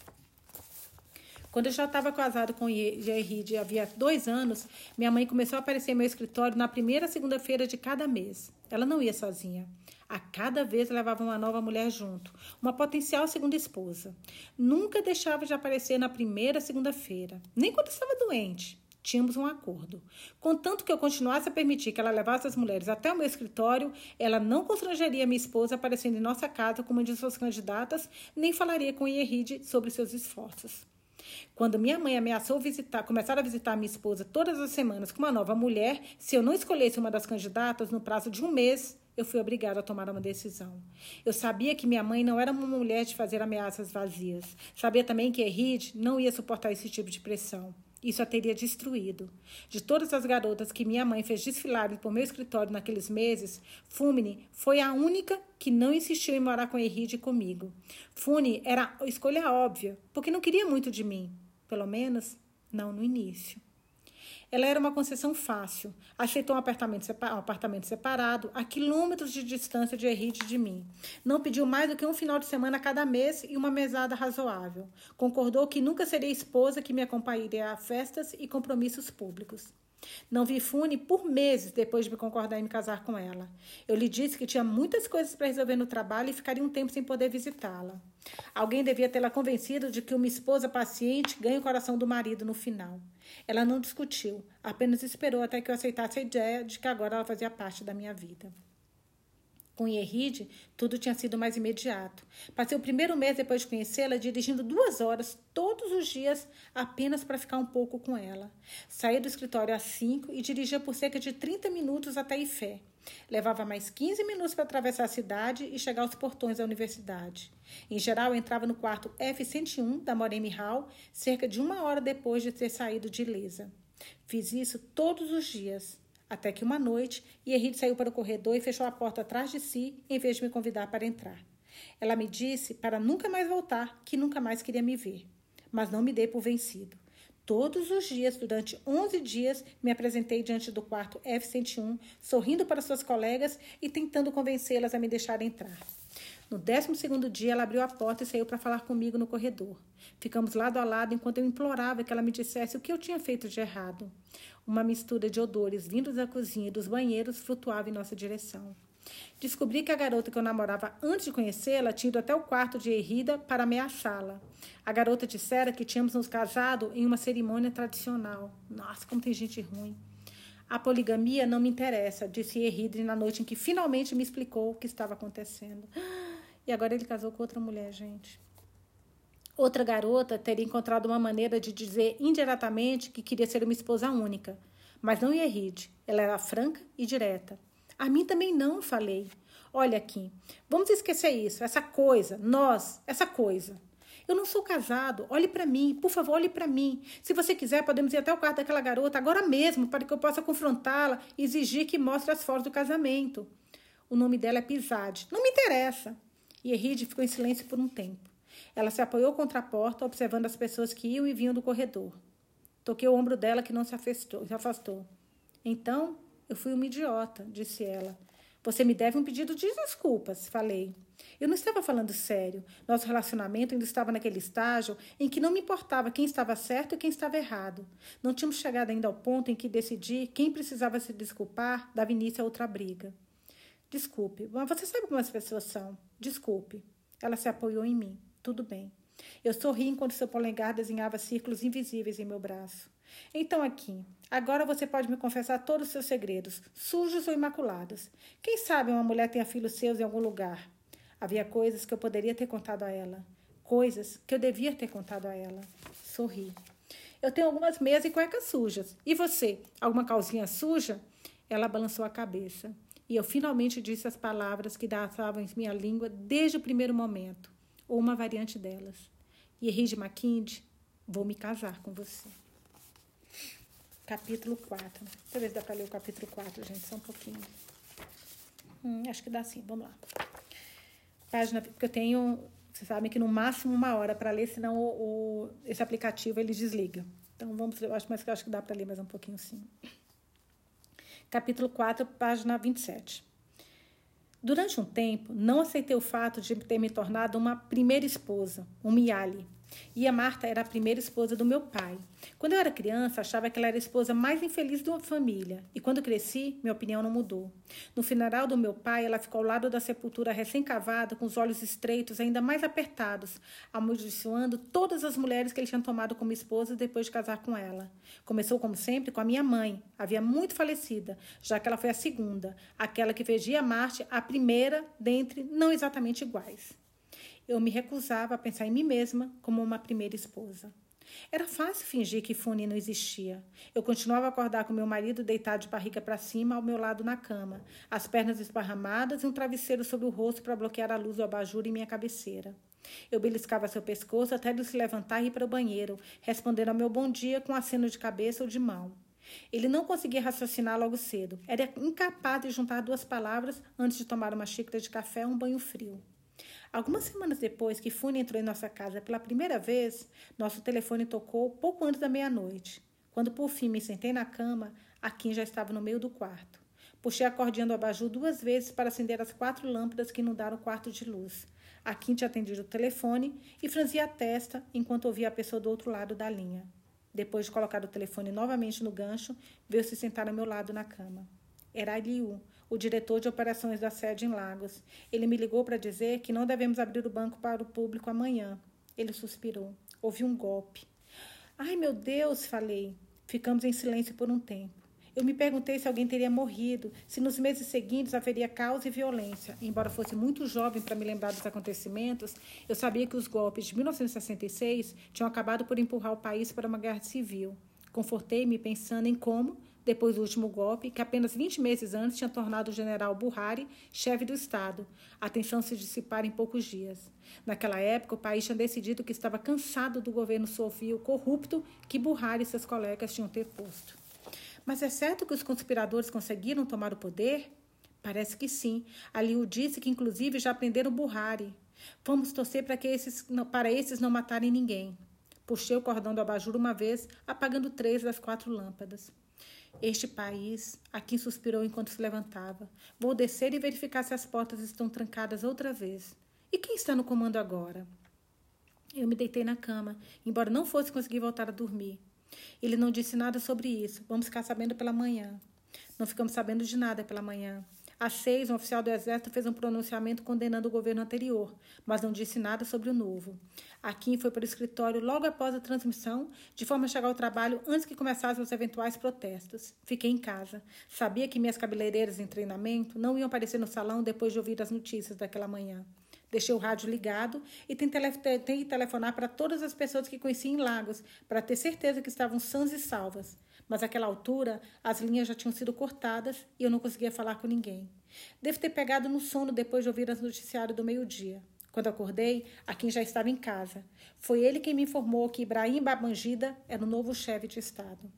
A: Quando eu já estava casado com Gerride havia dois anos, minha mãe começou a aparecer em meu escritório na primeira segunda-feira de cada mês. Ela não ia sozinha. A cada vez levava uma nova mulher junto, uma potencial segunda esposa. Nunca deixava de aparecer na primeira segunda-feira, nem quando estava doente. Tínhamos um acordo. Contanto que eu continuasse a permitir que ela levasse as mulheres até o meu escritório, ela não constrangeria minha esposa aparecendo em nossa casa como uma de suas candidatas, nem falaria com Ieride sobre seus esforços. Quando minha mãe ameaçou visitar, começar a visitar minha esposa todas as semanas com uma nova mulher, se eu não escolhesse uma das candidatas no prazo de um mês, eu fui obrigada a tomar uma decisão. Eu sabia que minha mãe não era uma mulher de fazer ameaças vazias. Sabia também que Errid não ia suportar esse tipo de pressão. Isso a teria destruído. De todas as garotas que minha mãe fez desfilarem por meu escritório naqueles meses, Fumine foi a única que não insistiu em morar com Errid comigo. Fune era a escolha óbvia, porque não queria muito de mim. Pelo menos, não no início. Ela era uma concessão fácil. Aceitou um apartamento, um apartamento separado, a quilômetros de distância de Henrique de mim. Não pediu mais do que um final de semana cada mês e uma mesada razoável. Concordou que nunca seria esposa que me acompanharia a festas e compromissos públicos. Não vi Fune por meses depois de me concordar em me casar com ela. Eu lhe disse que tinha muitas coisas para resolver no trabalho e ficaria um tempo sem poder visitá-la. Alguém devia tê-la convencido de que uma esposa paciente ganha o coração do marido no final. Ela não discutiu, apenas esperou até que eu aceitasse a ideia de que agora ela fazia parte da minha vida. Com Yerride, tudo tinha sido mais imediato. Passei o primeiro mês depois de conhecê-la dirigindo duas horas todos os dias apenas para ficar um pouco com ela. Saía do escritório às cinco e dirigia por cerca de 30 minutos até Ifé. Levava mais 15 minutos para atravessar a cidade e chegar aos portões da universidade. Em geral, entrava no quarto F-101 da Moremi Hall cerca de uma hora depois de ter saído de Ilesa. Fiz isso todos os dias, até que uma noite, Yerrid saiu para o corredor e fechou a porta atrás de si, em vez de me convidar para entrar. Ela me disse para nunca mais voltar, que nunca mais queria me ver. Mas não me dei por vencido. Todos os dias, durante 11 dias, me apresentei diante do quarto F-101, sorrindo para suas colegas e tentando convencê-las a me deixar entrar. No décimo segundo dia, ela abriu a porta e saiu para falar comigo no corredor. Ficamos lado a lado enquanto eu implorava que ela me dissesse o que eu tinha feito de errado. Uma mistura de odores vindos da cozinha e dos banheiros flutuava em nossa direção. Descobri que a garota que eu namorava antes de conhecê-la tinha ido até o quarto de Errida para ameaçá-la. A garota dissera que tínhamos nos casado em uma cerimônia tradicional. Nossa, como tem gente ruim. A poligamia não me interessa, disse Errida na noite em que finalmente me explicou o que estava acontecendo. E agora ele casou com outra mulher, gente. Outra garota teria encontrado uma maneira de dizer indiretamente que queria ser uma esposa única. Mas não ia rir. Ela era franca e direta. A mim também não, falei. Olha aqui, vamos esquecer isso, essa coisa, nós, essa coisa. Eu não sou casado, olhe para mim, por favor, olhe para mim. Se você quiser, podemos ir até o quarto daquela garota agora mesmo, para que eu possa confrontá-la e exigir que mostre as fotos do casamento. O nome dela é Pisade. Não me interessa. E Eride ficou em silêncio por um tempo. Ela se apoiou contra a porta, observando as pessoas que iam e vinham do corredor. Toquei o ombro dela, que não se afastou. Se afastou. Então, eu fui uma idiota, disse ela. Você me deve um pedido de desculpas, falei. Eu não estava falando sério. Nosso relacionamento ainda estava naquele estágio em que não me importava quem estava certo e quem estava errado. Não tínhamos chegado ainda ao ponto em que decidi quem precisava se desculpar dava início a outra briga. Desculpe, mas você sabe como as pessoas são. Desculpe. Ela se apoiou em mim. Tudo bem. Eu sorri enquanto seu polegar desenhava círculos invisíveis em meu braço. Então, aqui, agora você pode me confessar todos os seus segredos, sujos ou imaculados. Quem sabe uma mulher tenha filhos seus em algum lugar? Havia coisas que eu poderia ter contado a ela, coisas que eu devia ter contado a ela. Sorri. Eu tenho algumas meias e cuecas sujas. E você? Alguma calcinha suja? Ela balançou a cabeça. E eu finalmente disse as palavras que dançavam em minha língua desde o primeiro momento ou uma variante delas. E Rige Mackind, vou me casar com você. Capítulo 4. Deixa eu ver se dá para ler o capítulo 4, gente, só um pouquinho. Hum, acho que dá sim, vamos lá. Página, porque eu tenho, vocês sabem que no máximo uma hora para ler, senão o, o, esse aplicativo ele desliga. Então vamos, eu acho, mas eu acho que dá para ler mais um pouquinho sim. Capítulo 4, página 27. Durante um tempo, não aceitei o fato de ter me tornado uma primeira esposa, um miali. E a Marta era a primeira esposa do meu pai. Quando eu era criança, achava que ela era a esposa mais infeliz da família. E quando cresci, minha opinião não mudou. No funeral do meu pai, ela ficou ao lado da sepultura recém-cavada, com os olhos estreitos, ainda mais apertados, amaldiçoando todas as mulheres que ele tinha tomado como esposa depois de casar com ela. Começou, como sempre, com a minha mãe, havia muito falecida, já que ela foi a segunda, aquela que fez a Marte a primeira dentre não exatamente iguais eu me recusava a pensar em mim mesma como uma primeira esposa. Era fácil fingir que Fune não existia. Eu continuava a acordar com meu marido deitado de barriga para cima ao meu lado na cama, as pernas esparramadas e um travesseiro sobre o rosto para bloquear a luz do abajur em minha cabeceira. Eu beliscava seu pescoço até ele se levantar e ir para o banheiro, respondendo ao meu bom dia com um aceno de cabeça ou de mão. Ele não conseguia raciocinar logo cedo. Era incapaz de juntar duas palavras antes de tomar uma xícara de café ou um banho frio. Algumas semanas depois que Fune entrou em nossa casa pela primeira vez, nosso telefone tocou pouco antes da meia-noite. Quando por fim me sentei na cama, a Kim já estava no meio do quarto. Puxei a cordinha do abajur duas vezes para acender as quatro lâmpadas que inundaram o quarto de luz. A Kim tinha atendido o telefone e franzia a testa enquanto ouvia a pessoa do outro lado da linha. Depois de colocar o telefone novamente no gancho, veio se sentar ao meu lado na cama. Era Liu, o diretor de operações da sede em Lagos. Ele me ligou para dizer que não devemos abrir o banco para o público amanhã. Ele suspirou. Houve um golpe. Ai, meu Deus, falei. Ficamos em silêncio por um tempo. Eu me perguntei se alguém teria morrido, se nos meses seguintes haveria caos e violência. Embora fosse muito jovem para me lembrar dos acontecimentos, eu sabia que os golpes de 1966 tinham acabado por empurrar o país para uma guerra civil. Confortei-me pensando em como, depois do último golpe, que apenas 20 meses antes tinha tornado o general Buhari chefe do Estado, a tensão se dissipara em poucos dias. Naquela época, o país tinha decidido que estava cansado do governo sofio corrupto que Buhari e seus colegas tinham ter posto. Mas é certo que os conspiradores conseguiram tomar o poder? Parece que sim. Aliu disse que, inclusive, já prenderam Buhari. Vamos torcer para, que esses, para esses não matarem ninguém. Puxei o cordão do abajur uma vez, apagando três das quatro lâmpadas. Este país, aqui suspirou enquanto se levantava. Vou descer e verificar se as portas estão trancadas outra vez. E quem está no comando agora? Eu me deitei na cama, embora não fosse conseguir voltar a dormir. Ele não disse nada sobre isso. Vamos ficar sabendo pela manhã. Não ficamos sabendo de nada pela manhã. Às seis, um oficial do Exército fez um pronunciamento condenando o governo anterior, mas não disse nada sobre o novo. Akin foi para o escritório logo após a transmissão, de forma a chegar ao trabalho antes que começassem os eventuais protestos. Fiquei em casa. Sabia que minhas cabeleireiras em treinamento não iam aparecer no salão depois de ouvir as notícias daquela manhã. Deixei o rádio ligado e tentei telefonar para todas as pessoas que conheci em Lagos, para ter certeza que estavam sãs e salvas. Mas àquela altura, as linhas já tinham sido cortadas e eu não conseguia falar com ninguém. Devo ter pegado no sono depois de ouvir as noticiário do meio-dia. Quando acordei, a quem já estava em casa. Foi ele quem me informou que Ibrahim Babangida era o novo chefe de Estado.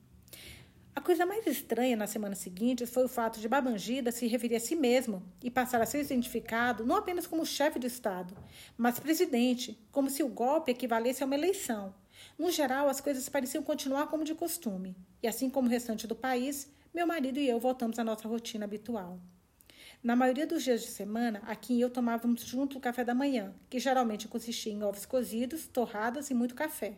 A: A coisa mais estranha na semana seguinte foi o fato de Babangida se referir a si mesmo e passar a ser identificado não apenas como chefe de Estado, mas presidente, como se o golpe equivalesse a uma eleição. No geral, as coisas pareciam continuar como de costume, e assim como o restante do país, meu marido e eu voltamos à nossa rotina habitual. Na maioria dos dias de semana, aqui e eu tomávamos junto o café da manhã, que geralmente consistia em ovos cozidos, torradas e muito café.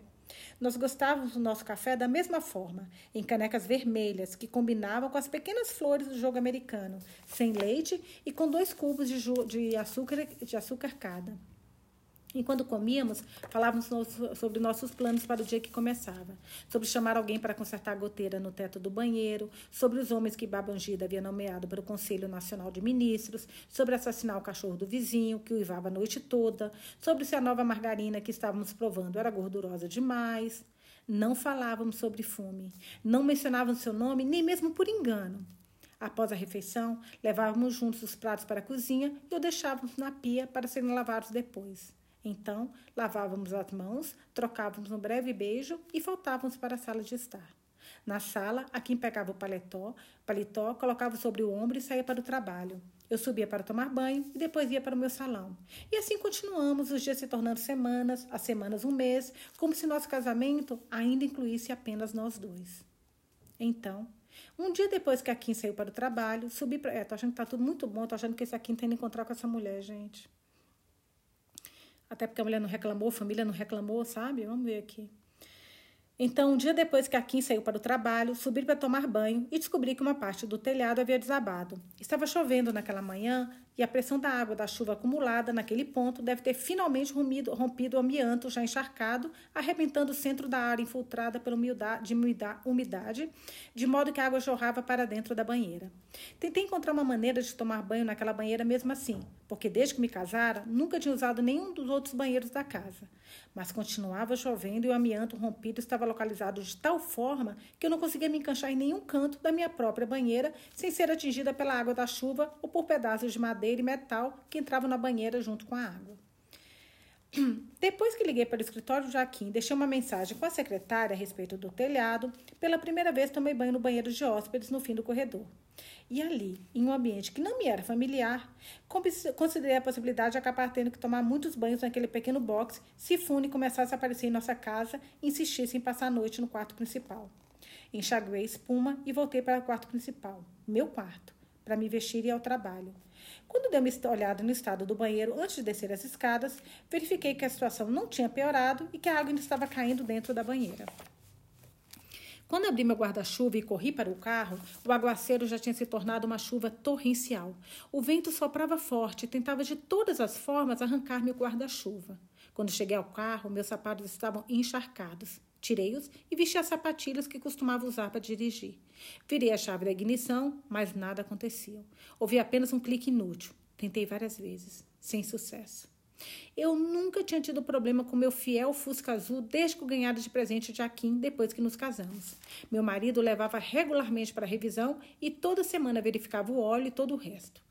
A: Nós gostávamos do nosso café da mesma forma, em canecas vermelhas, que combinavam com as pequenas flores do jogo americano, sem leite e com dois cubos de, de açúcar, de açúcar cada. E quando comíamos, falávamos sobre nossos planos para o dia que começava, sobre chamar alguém para consertar a goteira no teto do banheiro, sobre os homens que Babangida havia nomeado para o Conselho Nacional de Ministros, sobre assassinar o cachorro do vizinho, que uivava a noite toda, sobre se a nova margarina que estávamos provando era gordurosa demais. Não falávamos sobre fume, não mencionávamos seu nome, nem mesmo por engano. Após a refeição, levávamos juntos os pratos para a cozinha e o deixávamos na pia para serem lavados depois. Então, lavávamos as mãos, trocávamos um breve beijo e voltávamos para a sala de estar. Na sala, a quem pegava o paletó, paletó, colocava sobre o ombro e saía para o trabalho. Eu subia para tomar banho e depois ia para o meu salão. E assim continuamos, os dias se tornando semanas, as semanas um mês, como se nosso casamento ainda incluísse apenas nós dois. Então, um dia depois que a Kim saiu para o trabalho, subi para. É, tô achando que tá tudo muito bom, tô achando que esse Kim tem que encontrar com essa mulher, gente. Até porque a mulher não reclamou, a família não reclamou, sabe? Vamos ver aqui. Então, um dia depois que a Kim saiu para o trabalho, subi para tomar banho e descobri que uma parte do telhado havia desabado. Estava chovendo naquela manhã e a pressão da água da chuva acumulada naquele ponto deve ter finalmente rompido, rompido o amianto já encharcado, arrebentando o centro da área infiltrada pela umidade, umidade, de modo que a água jorrava para dentro da banheira. Tentei encontrar uma maneira de tomar banho naquela banheira mesmo assim, porque desde que me casara, nunca tinha usado nenhum dos outros banheiros da casa. Mas continuava chovendo e o amianto rompido estava localizado de tal forma que eu não conseguia me encaixar em nenhum canto da minha própria banheira sem ser atingida pela água da chuva ou por pedaços de madeira e metal que entravam na banheira junto com a água. Depois que liguei para o escritório de Joaquim, deixei uma mensagem com a secretária a respeito do telhado. Pela primeira vez, tomei banho no banheiro de hóspedes no fim do corredor. E ali, em um ambiente que não me era familiar, considerei a possibilidade de acabar tendo que tomar muitos banhos naquele pequeno box se Fune começasse a aparecer em nossa casa e insistisse em passar a noite no quarto principal. Enxaguei espuma e voltei para o quarto principal, meu quarto, para me vestir e ir ao trabalho. Quando dei uma olhada no estado do banheiro antes de descer as escadas, verifiquei que a situação não tinha piorado e que a água ainda estava caindo dentro da banheira. Quando abri meu guarda-chuva e corri para o carro, o aguaceiro já tinha se tornado uma chuva torrencial. O vento soprava forte e tentava de todas as formas arrancar meu guarda-chuva. Quando cheguei ao carro, meus sapatos estavam encharcados. Tirei-os e vesti as sapatilhas que costumava usar para dirigir. Virei a chave da ignição, mas nada acontecia. Ouvi apenas um clique inútil. Tentei várias vezes, sem sucesso. Eu nunca tinha tido problema com meu fiel Fusca Azul desde que o ganhara de presente de Akin depois que nos casamos. Meu marido levava regularmente para revisão e toda semana verificava o óleo e todo o resto.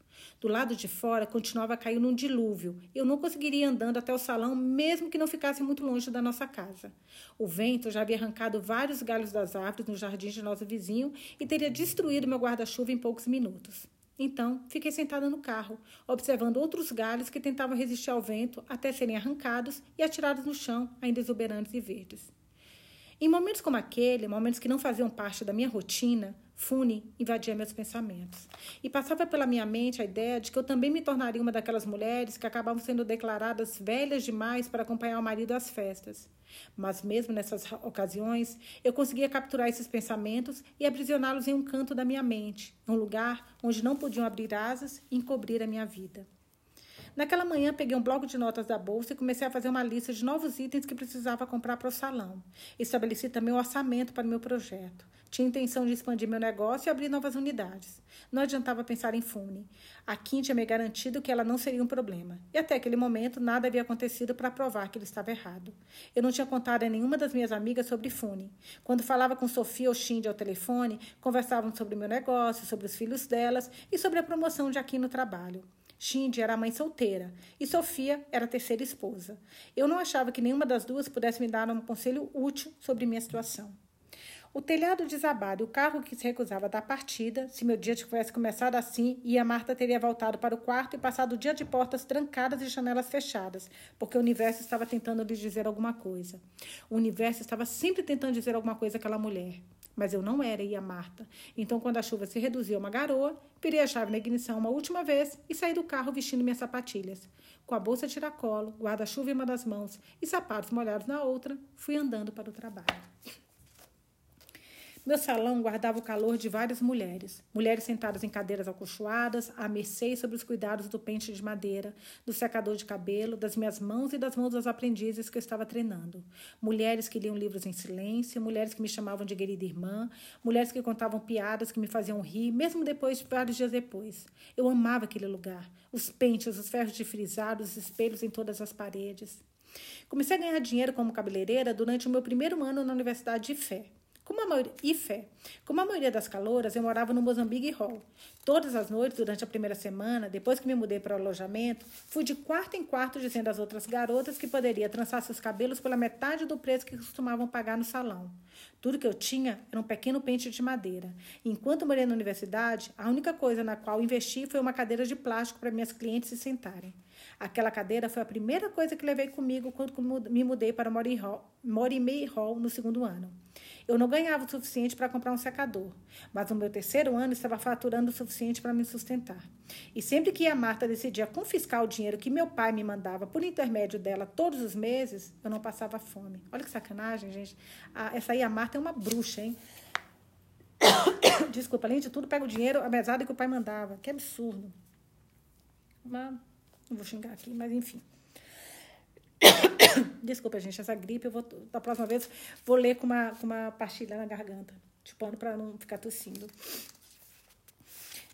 A: Do lado de fora continuava a cair num dilúvio. Eu não conseguiria ir andando até o salão, mesmo que não ficasse muito longe da nossa casa. O vento já havia arrancado vários galhos das árvores no jardim de nosso vizinho e teria destruído meu guarda-chuva em poucos minutos. Então, fiquei sentada no carro, observando outros galhos que tentavam resistir ao vento até serem arrancados e atirados no chão, ainda exuberantes e verdes. Em momentos como aquele, momentos que não faziam parte da minha rotina, Fune invadia meus pensamentos. E passava pela minha mente a ideia de que eu também me tornaria uma daquelas mulheres que acabavam sendo declaradas velhas demais para acompanhar o marido às festas. Mas mesmo nessas ocasiões, eu conseguia capturar esses pensamentos e aprisioná-los em um canto da minha mente, num lugar onde não podiam abrir asas e encobrir a minha vida. Naquela manhã, peguei um bloco de notas da bolsa e comecei a fazer uma lista de novos itens que precisava comprar para o salão. Estabeleci também o um orçamento para o meu projeto. Tinha intenção de expandir meu negócio e abrir novas unidades. Não adiantava pensar em Fune. A Kim tinha me garantido que ela não seria um problema. E até aquele momento, nada havia acontecido para provar que ele estava errado. Eu não tinha contado a nenhuma das minhas amigas sobre Fune. Quando falava com Sofia ou Shindy ao telefone, conversavam sobre meu negócio, sobre os filhos delas e sobre a promoção de Akin no trabalho. Shindy era mãe solteira e Sofia era a terceira esposa. Eu não achava que nenhuma das duas pudesse me dar um conselho útil sobre minha situação. O telhado desabado e o carro que se recusava a dar partida, se meu dia tivesse começado assim, e a Marta teria voltado para o quarto e passado o dia de portas trancadas e janelas fechadas, porque o universo estava tentando lhe dizer alguma coisa. O universo estava sempre tentando dizer alguma coisa àquela mulher. Mas eu não era e a Marta. Então, quando a chuva se reduziu a uma garoa, virei a chave na ignição uma última vez e saí do carro vestindo minhas sapatilhas. Com a bolsa tiracolo, guarda-chuva em uma das mãos e sapatos molhados na outra, fui andando para o trabalho. Meu salão guardava o calor de várias mulheres. Mulheres sentadas em cadeiras acolchoadas, à mercê sobre os cuidados do pente de madeira, do secador de cabelo, das minhas mãos e das mãos das aprendizes que eu estava treinando. Mulheres que liam livros em silêncio, mulheres que me chamavam de querida irmã, mulheres que contavam piadas que me faziam rir, mesmo depois, vários dias depois. Eu amava aquele lugar. Os pentes, os ferros de frisar, os espelhos em todas as paredes. Comecei a ganhar dinheiro como cabeleireira durante o meu primeiro ano na Universidade de Fé. Como a maioria, e fé. Como a maioria das calouras, eu morava no Mozambique Hall. Todas as noites, durante a primeira semana, depois que me mudei para o alojamento, fui de quarto em quarto dizendo às outras garotas que poderia trançar seus cabelos pela metade do preço que costumavam pagar no salão. Tudo que eu tinha era um pequeno pente de madeira. E enquanto morei na universidade, a única coisa na qual investi foi uma cadeira de plástico para minhas clientes se sentarem. Aquela cadeira foi a primeira coisa que levei comigo quando me mudei para Morimei Hall no segundo ano. Eu não ganhava o suficiente para comprar um secador, mas no meu terceiro ano estava faturando o suficiente para me sustentar. E sempre que a Marta decidia confiscar o dinheiro que meu pai me mandava por intermédio dela todos os meses, eu não passava fome. Olha que sacanagem, gente. Ah, essa aí, a Marta, é uma bruxa, hein? Desculpa, além de tudo, pega o dinheiro, a mesada que o pai mandava. Que absurdo. Mas, não vou xingar aqui, mas enfim. Desculpa, gente, essa gripe, eu vou, da próxima vez, vou ler com uma, com uma pastilha na garganta, tipo, para não ficar tossindo.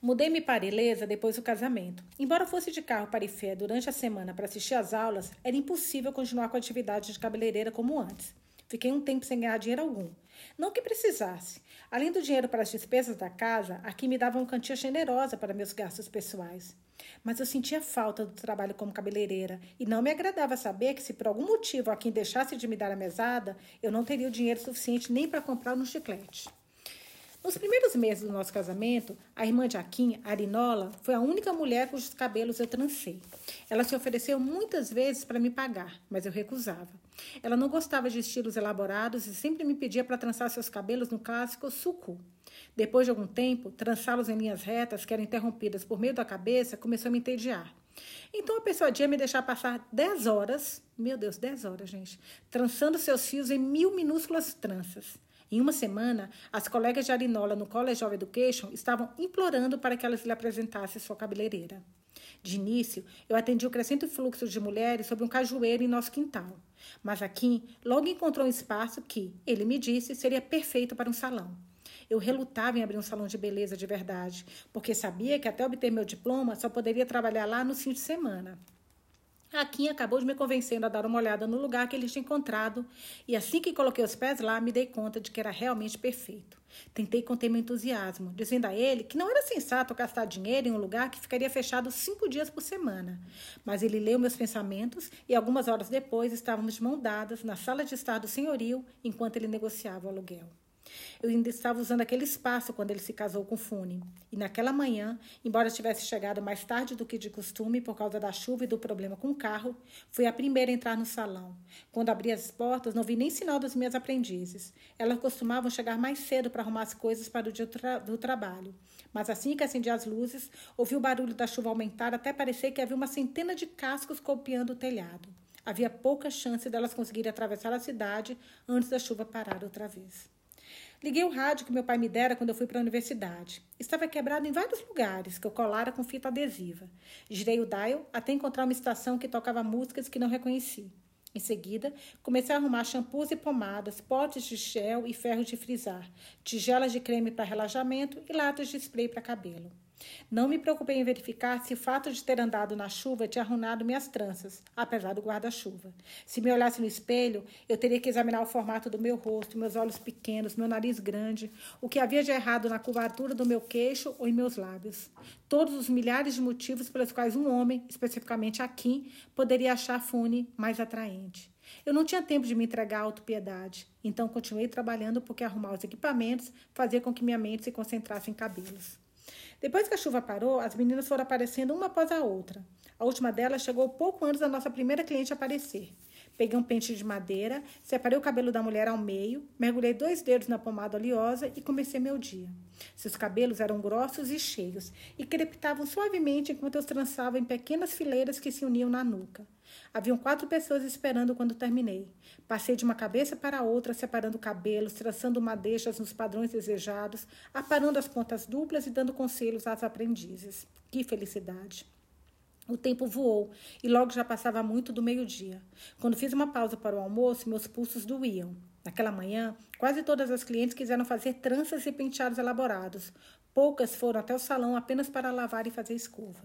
A: Mudei-me para Ilesa depois do casamento. Embora fosse de carro para Ifé durante a semana para assistir às aulas, era impossível continuar com a atividade de cabeleireira como antes. Fiquei um tempo sem ganhar dinheiro algum. Não que precisasse. Além do dinheiro para as despesas da casa, aqui me dava uma quantia generosa para meus gastos pessoais. Mas eu sentia falta do trabalho como cabeleireira e não me agradava saber que, se por algum motivo a quem deixasse de me dar a mesada, eu não teria o dinheiro suficiente nem para comprar um chiclete. Nos primeiros meses do nosso casamento, a irmã de Akin, Arinola, foi a única mulher cujos cabelos eu trancei. Ela se ofereceu muitas vezes para me pagar, mas eu recusava. Ela não gostava de estilos elaborados e sempre me pedia para trançar seus cabelos no clássico suku. Depois de algum tempo, trançá-los em linhas retas, que eram interrompidas por meio da cabeça, começou a me entediar. Então a persuadia me deixar passar 10 horas, meu Deus, 10 horas, gente, trançando seus fios em mil minúsculas tranças. Em uma semana, as colegas de Arinola no College of Education estavam implorando para que elas lhe apresentassem sua cabeleireira. De início, eu atendi o crescente fluxo de mulheres sob um cajueiro em nosso quintal. Mas aqui logo encontrou um espaço que, ele me disse, seria perfeito para um salão. Eu relutava em abrir um salão de beleza de verdade, porque sabia que até obter meu diploma só poderia trabalhar lá no fim de semana. A Kim acabou de me convencendo a dar uma olhada no lugar que ele tinha encontrado, e assim que coloquei os pés lá, me dei conta de que era realmente perfeito. Tentei conter meu entusiasmo, dizendo a ele que não era sensato gastar dinheiro em um lugar que ficaria fechado cinco dias por semana. Mas ele leu meus pensamentos e algumas horas depois estávamos de mão dadas na sala de estar do senhorio enquanto ele negociava o aluguel. Eu ainda estava usando aquele espaço quando ele se casou com Fune. E naquela manhã, embora tivesse chegado mais tarde do que de costume por causa da chuva e do problema com o carro, fui a primeira a entrar no salão. Quando abri as portas, não vi nem sinal das minhas aprendizes. Elas costumavam chegar mais cedo para arrumar as coisas para o dia do, tra do trabalho. Mas assim que acendi as luzes, ouvi o barulho da chuva aumentar até parecer que havia uma centena de cascos copiando o telhado. Havia pouca chance delas conseguirem atravessar a cidade antes da chuva parar outra vez. Liguei o rádio que meu pai me dera quando eu fui para a universidade. Estava quebrado em vários lugares, que eu colara com fita adesiva. Girei o dial até encontrar uma estação que tocava músicas que não reconheci. Em seguida, comecei a arrumar shampoos e pomadas, potes de gel e ferro de frisar, tigelas de creme para relaxamento e latas de spray para cabelo. Não me preocupei em verificar se o fato de ter andado na chuva tinha arruinado minhas tranças, apesar do guarda-chuva. Se me olhasse no espelho, eu teria que examinar o formato do meu rosto, meus olhos pequenos, meu nariz grande, o que havia de errado na curvatura do meu queixo ou em meus lábios. Todos os milhares de motivos pelos quais um homem, especificamente aqui, poderia achar Fune mais atraente. Eu não tinha tempo de me entregar à autopiedade, então continuei trabalhando porque arrumar os equipamentos fazia com que minha mente se concentrasse em cabelos. Depois que a chuva parou, as meninas foram aparecendo uma após a outra. A última delas chegou pouco antes da nossa primeira cliente aparecer. Peguei um pente de madeira, separei o cabelo da mulher ao meio, mergulhei dois dedos na pomada oleosa e comecei meu dia. Seus cabelos eram grossos e cheios e crepitavam suavemente enquanto eu trançava em pequenas fileiras que se uniam na nuca. Haviam quatro pessoas esperando quando terminei. Passei de uma cabeça para outra, separando cabelos, traçando madeixas nos padrões desejados, aparando as pontas duplas e dando conselhos às aprendizes. Que felicidade! O tempo voou e logo já passava muito do meio-dia. Quando fiz uma pausa para o almoço, meus pulsos doíam. Naquela manhã, quase todas as clientes quiseram fazer tranças e penteados elaborados. Poucas foram até o salão apenas para lavar e fazer escova.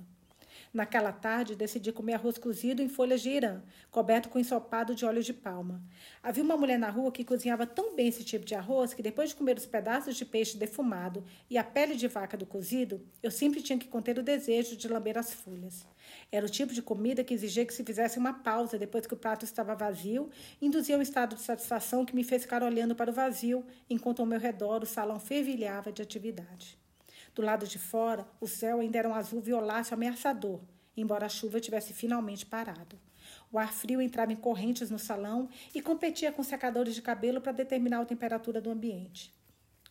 A: Naquela tarde, decidi comer arroz cozido em folhas de irã, coberto com ensopado de óleo de palma. Havia uma mulher na rua que cozinhava tão bem esse tipo de arroz que, depois de comer os pedaços de peixe defumado e a pele de vaca do cozido, eu sempre tinha que conter o desejo de lamber as folhas. Era o tipo de comida que exigia que se fizesse uma pausa depois que o prato estava vazio, induzia um estado de satisfação que me fez ficar olhando para o vazio, enquanto ao meu redor o salão fervilhava de atividade. Do lado de fora, o céu ainda era um azul violáceo ameaçador, embora a chuva tivesse finalmente parado. O ar frio entrava em correntes no salão e competia com secadores de cabelo para determinar a temperatura do ambiente.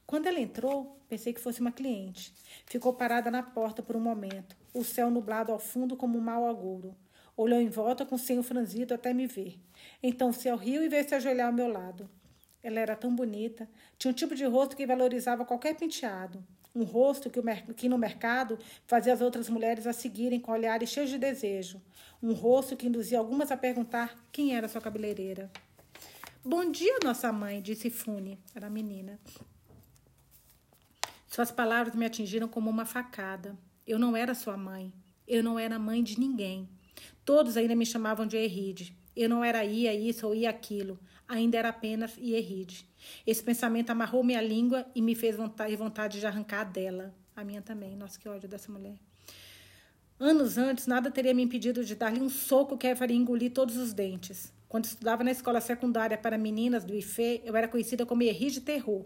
A: Quando ela entrou, pensei que fosse uma cliente. Ficou parada na porta por um momento, o céu nublado ao fundo como um mau agouro. Olhou em volta com o senho franzido até me ver. Então se riu e veio se ajoelhar ao meu lado. Ela era tão bonita, tinha um tipo de rosto que valorizava qualquer penteado um rosto que, o, que no mercado fazia as outras mulheres a seguirem com olhares cheios de desejo, um rosto que induzia algumas a perguntar quem era sua cabeleireira. Bom dia, nossa mãe, disse Fune, era a menina. Suas palavras me atingiram como uma facada. Eu não era sua mãe. Eu não era mãe de ninguém. Todos ainda me chamavam de Erride. Eu não era ia isso ou ia aquilo ainda era apenas Ierride. Esse pensamento amarrou minha língua e me fez vontade, vontade de arrancar dela. A minha também. Nossa, que ódio dessa mulher. Anos antes, nada teria me impedido de dar-lhe um soco que a faria engolir todos os dentes. Quando estudava na escola secundária para meninas do IFE, eu era conhecida como Henri de Terror.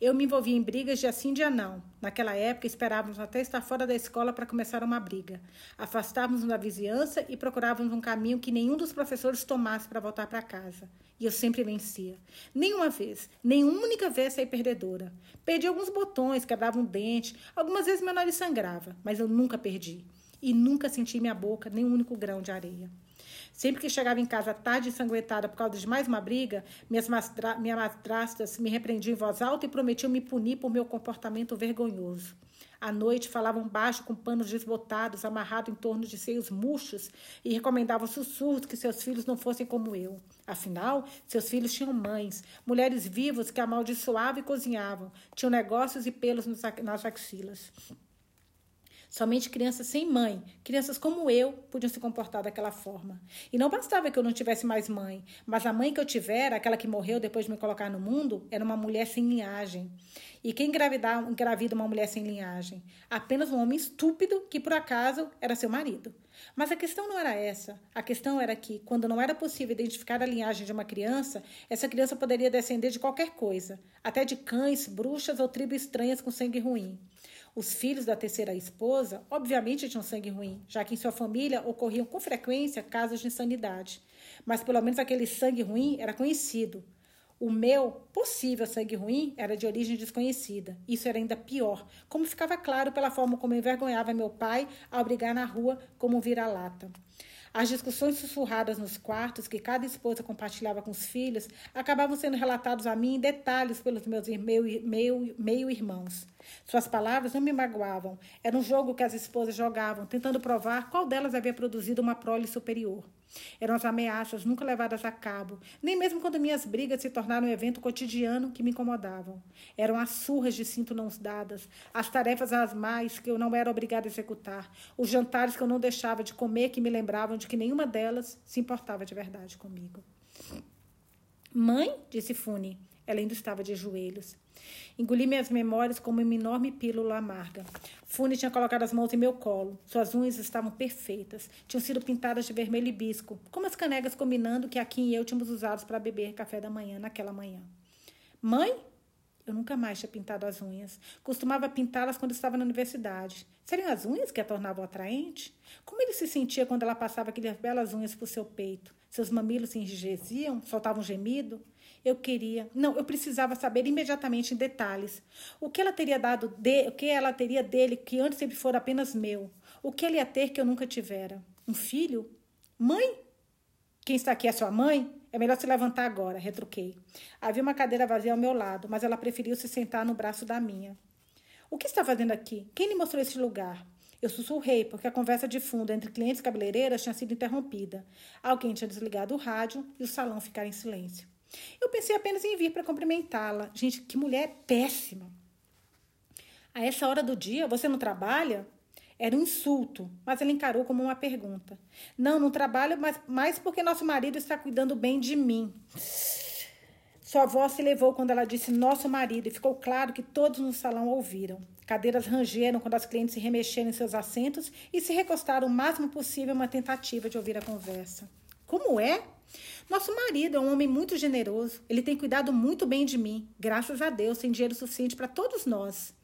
A: Eu me envolvia em brigas de assim dia não. Naquela época, esperávamos até estar fora da escola para começar uma briga. Afastávamos da vizinhança e procurávamos um caminho que nenhum dos professores tomasse para voltar para casa. E eu sempre vencia. Nenhuma vez, nenhuma única vez saí perdedora. Perdi alguns botões, quebrava um dente, algumas vezes meu nariz sangrava, mas eu nunca perdi. E nunca senti minha boca nem um único grão de areia. Sempre que chegava em casa tarde ensanguentada por causa de mais uma briga, minhas, minhas madrastas me repreendiam em voz alta e prometiam me punir por meu comportamento vergonhoso. À noite falavam baixo com panos desbotados, amarrados em torno de seios murchos, e recomendavam sussurros que seus filhos não fossem como eu. Afinal, seus filhos tinham mães, mulheres vivas que amaldiçoavam e cozinhavam, tinham negócios e pelos nas axilas. Somente crianças sem mãe, crianças como eu, podiam se comportar daquela forma. E não bastava que eu não tivesse mais mãe, mas a mãe que eu tivera, aquela que morreu depois de me colocar no mundo, era uma mulher sem linhagem. E quem engravidar, engravida uma mulher sem linhagem? Apenas um homem estúpido que, por acaso, era seu marido. Mas a questão não era essa. A questão era que, quando não era possível identificar a linhagem de uma criança, essa criança poderia descender de qualquer coisa, até de cães, bruxas ou tribos estranhas com sangue ruim. Os filhos da terceira esposa, obviamente, tinham sangue ruim, já que em sua família ocorriam com frequência casos de insanidade. Mas pelo menos aquele sangue ruim era conhecido. O meu possível sangue ruim era de origem desconhecida. Isso era ainda pior, como ficava claro pela forma como envergonhava meu pai ao brigar na rua como um vira-lata. As discussões sussurradas nos quartos que cada esposa compartilhava com os filhos acabavam sendo relatados a mim em detalhes pelos meus meio-irmãos. Meio, meio Suas palavras não me magoavam. Era um jogo que as esposas jogavam, tentando provar qual delas havia produzido uma prole superior. Eram as ameaças nunca levadas a cabo, nem mesmo quando minhas brigas se tornaram um evento cotidiano que me incomodavam. Eram as surras de cinto não dadas, as tarefas às mais que eu não era obrigada a executar, os jantares que eu não deixava de comer que me lembravam de que nenhuma delas se importava de verdade comigo. Mãe, disse Fune, ela ainda estava de joelhos. Engoli minhas memórias como uma enorme pílula amarga. Fune tinha colocado as mãos em meu colo. Suas unhas estavam perfeitas. Tinham sido pintadas de vermelho e bisco, como as canegas combinando que aqui e eu tínhamos usados para beber café da manhã naquela manhã. Mãe? Eu nunca mais tinha pintado as unhas. Costumava pintá-las quando estava na universidade. Seriam as unhas que a tornavam atraente? Como ele se sentia quando ela passava aquelas belas unhas por seu peito? Seus mamilos se enrijeciam? Soltavam gemido? Eu queria, não, eu precisava saber imediatamente em detalhes o que ela teria dado, de, o que ela teria dele que antes sempre fora apenas meu, o que ele ia ter que eu nunca tivera. Um filho? Mãe? Quem está aqui é sua mãe? É melhor se levantar agora, retruquei. Havia uma cadeira vazia ao meu lado, mas ela preferiu se sentar no braço da minha. O que está fazendo aqui? Quem lhe mostrou esse lugar? Eu sussurrei, porque a conversa de fundo entre clientes e cabeleireiras tinha sido interrompida. Alguém tinha desligado o rádio e o salão ficara em silêncio. Eu pensei apenas em vir para cumprimentá-la. Gente, que mulher péssima. A essa hora do dia, você não trabalha? Era um insulto, mas ela encarou como uma pergunta. Não, não trabalho, mas mais porque nosso marido está cuidando bem de mim. Sua voz se levou quando ela disse nosso marido e ficou claro que todos no salão ouviram. Cadeiras rangeram quando as clientes se remexeram em seus assentos e se recostaram o máximo possível em uma tentativa de ouvir a conversa. Como é? Nosso marido é um homem muito generoso. Ele tem cuidado muito bem de mim. Graças a Deus, tem dinheiro suficiente para todos nós.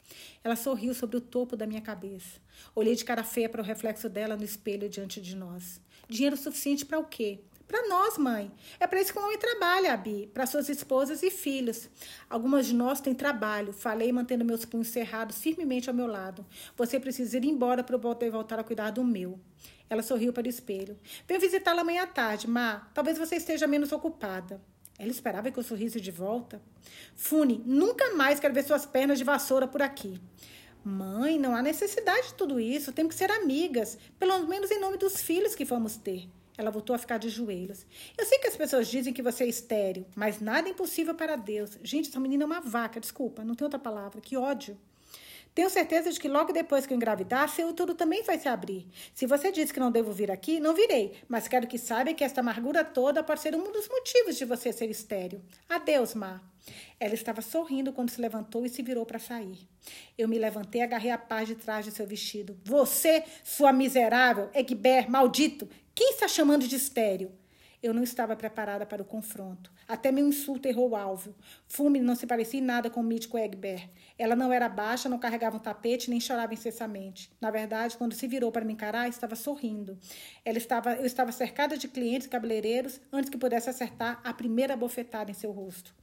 A: Ela sorriu sobre o topo da minha cabeça. Olhei de cara feia para o reflexo dela no espelho diante de nós. Dinheiro suficiente para o quê? Para nós, mãe. É para isso que o homem trabalha, Abi. Para suas esposas e filhos. Algumas de nós têm trabalho. Falei, mantendo meus punhos cerrados firmemente ao meu lado. Você precisa ir embora para eu poder voltar a cuidar do meu. Ela sorriu para o espelho. Venho visitá-la amanhã à tarde, Ma. Talvez você esteja menos ocupada. Ela esperava que eu sorrisse de volta. Fune, nunca mais quero ver suas pernas de vassoura por aqui. Mãe, não há necessidade de tudo isso. Temos que ser amigas. Pelo menos em nome dos filhos que vamos ter. Ela voltou a ficar de joelhos. Eu sei que as pessoas dizem que você é estéreo, mas nada é impossível para Deus. Gente, essa menina é uma vaca, desculpa, não tem outra palavra. Que ódio. Tenho certeza de que logo depois que eu engravidar, seu útero também vai se abrir. Se você disse que não devo vir aqui, não virei, mas quero que saiba que esta amargura toda pode ser um dos motivos de você ser estéreo. Adeus, Má. Ela estava sorrindo quando se levantou e se virou para sair. Eu me levantei e agarrei a paz de trás de seu vestido. Você, sua miserável, Egber, maldito! Quem está chamando de estéreo? Eu não estava preparada para o confronto. Até meu insulto errou o alvo. Fume não se parecia em nada com o mítico Egbert. Ela não era baixa, não carregava um tapete, nem chorava incessammente. Na verdade, quando se virou para me encarar, estava sorrindo. Ela estava, eu estava cercada de clientes cabeleireiros antes que pudesse acertar a primeira bofetada em seu rosto.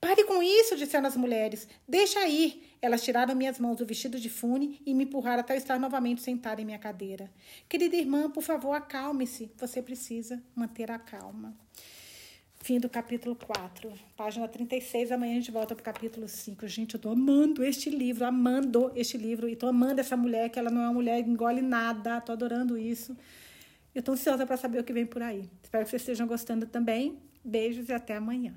A: Pare com isso, disseram as mulheres. Deixa ir. Elas tiraram minhas mãos do vestido de fune e me empurraram até eu estar novamente sentada em minha cadeira. Querida irmã, por favor, acalme-se. Você precisa manter a calma. Fim do capítulo 4, página 36. Amanhã a gente volta para o capítulo 5. Gente, eu tô amando este livro, amando este livro. E tô amando essa mulher, que ela não é uma mulher que engole nada. Tô adorando isso. Eu tô ansiosa para saber o que vem por aí. Espero que vocês estejam gostando também. Beijos e até amanhã.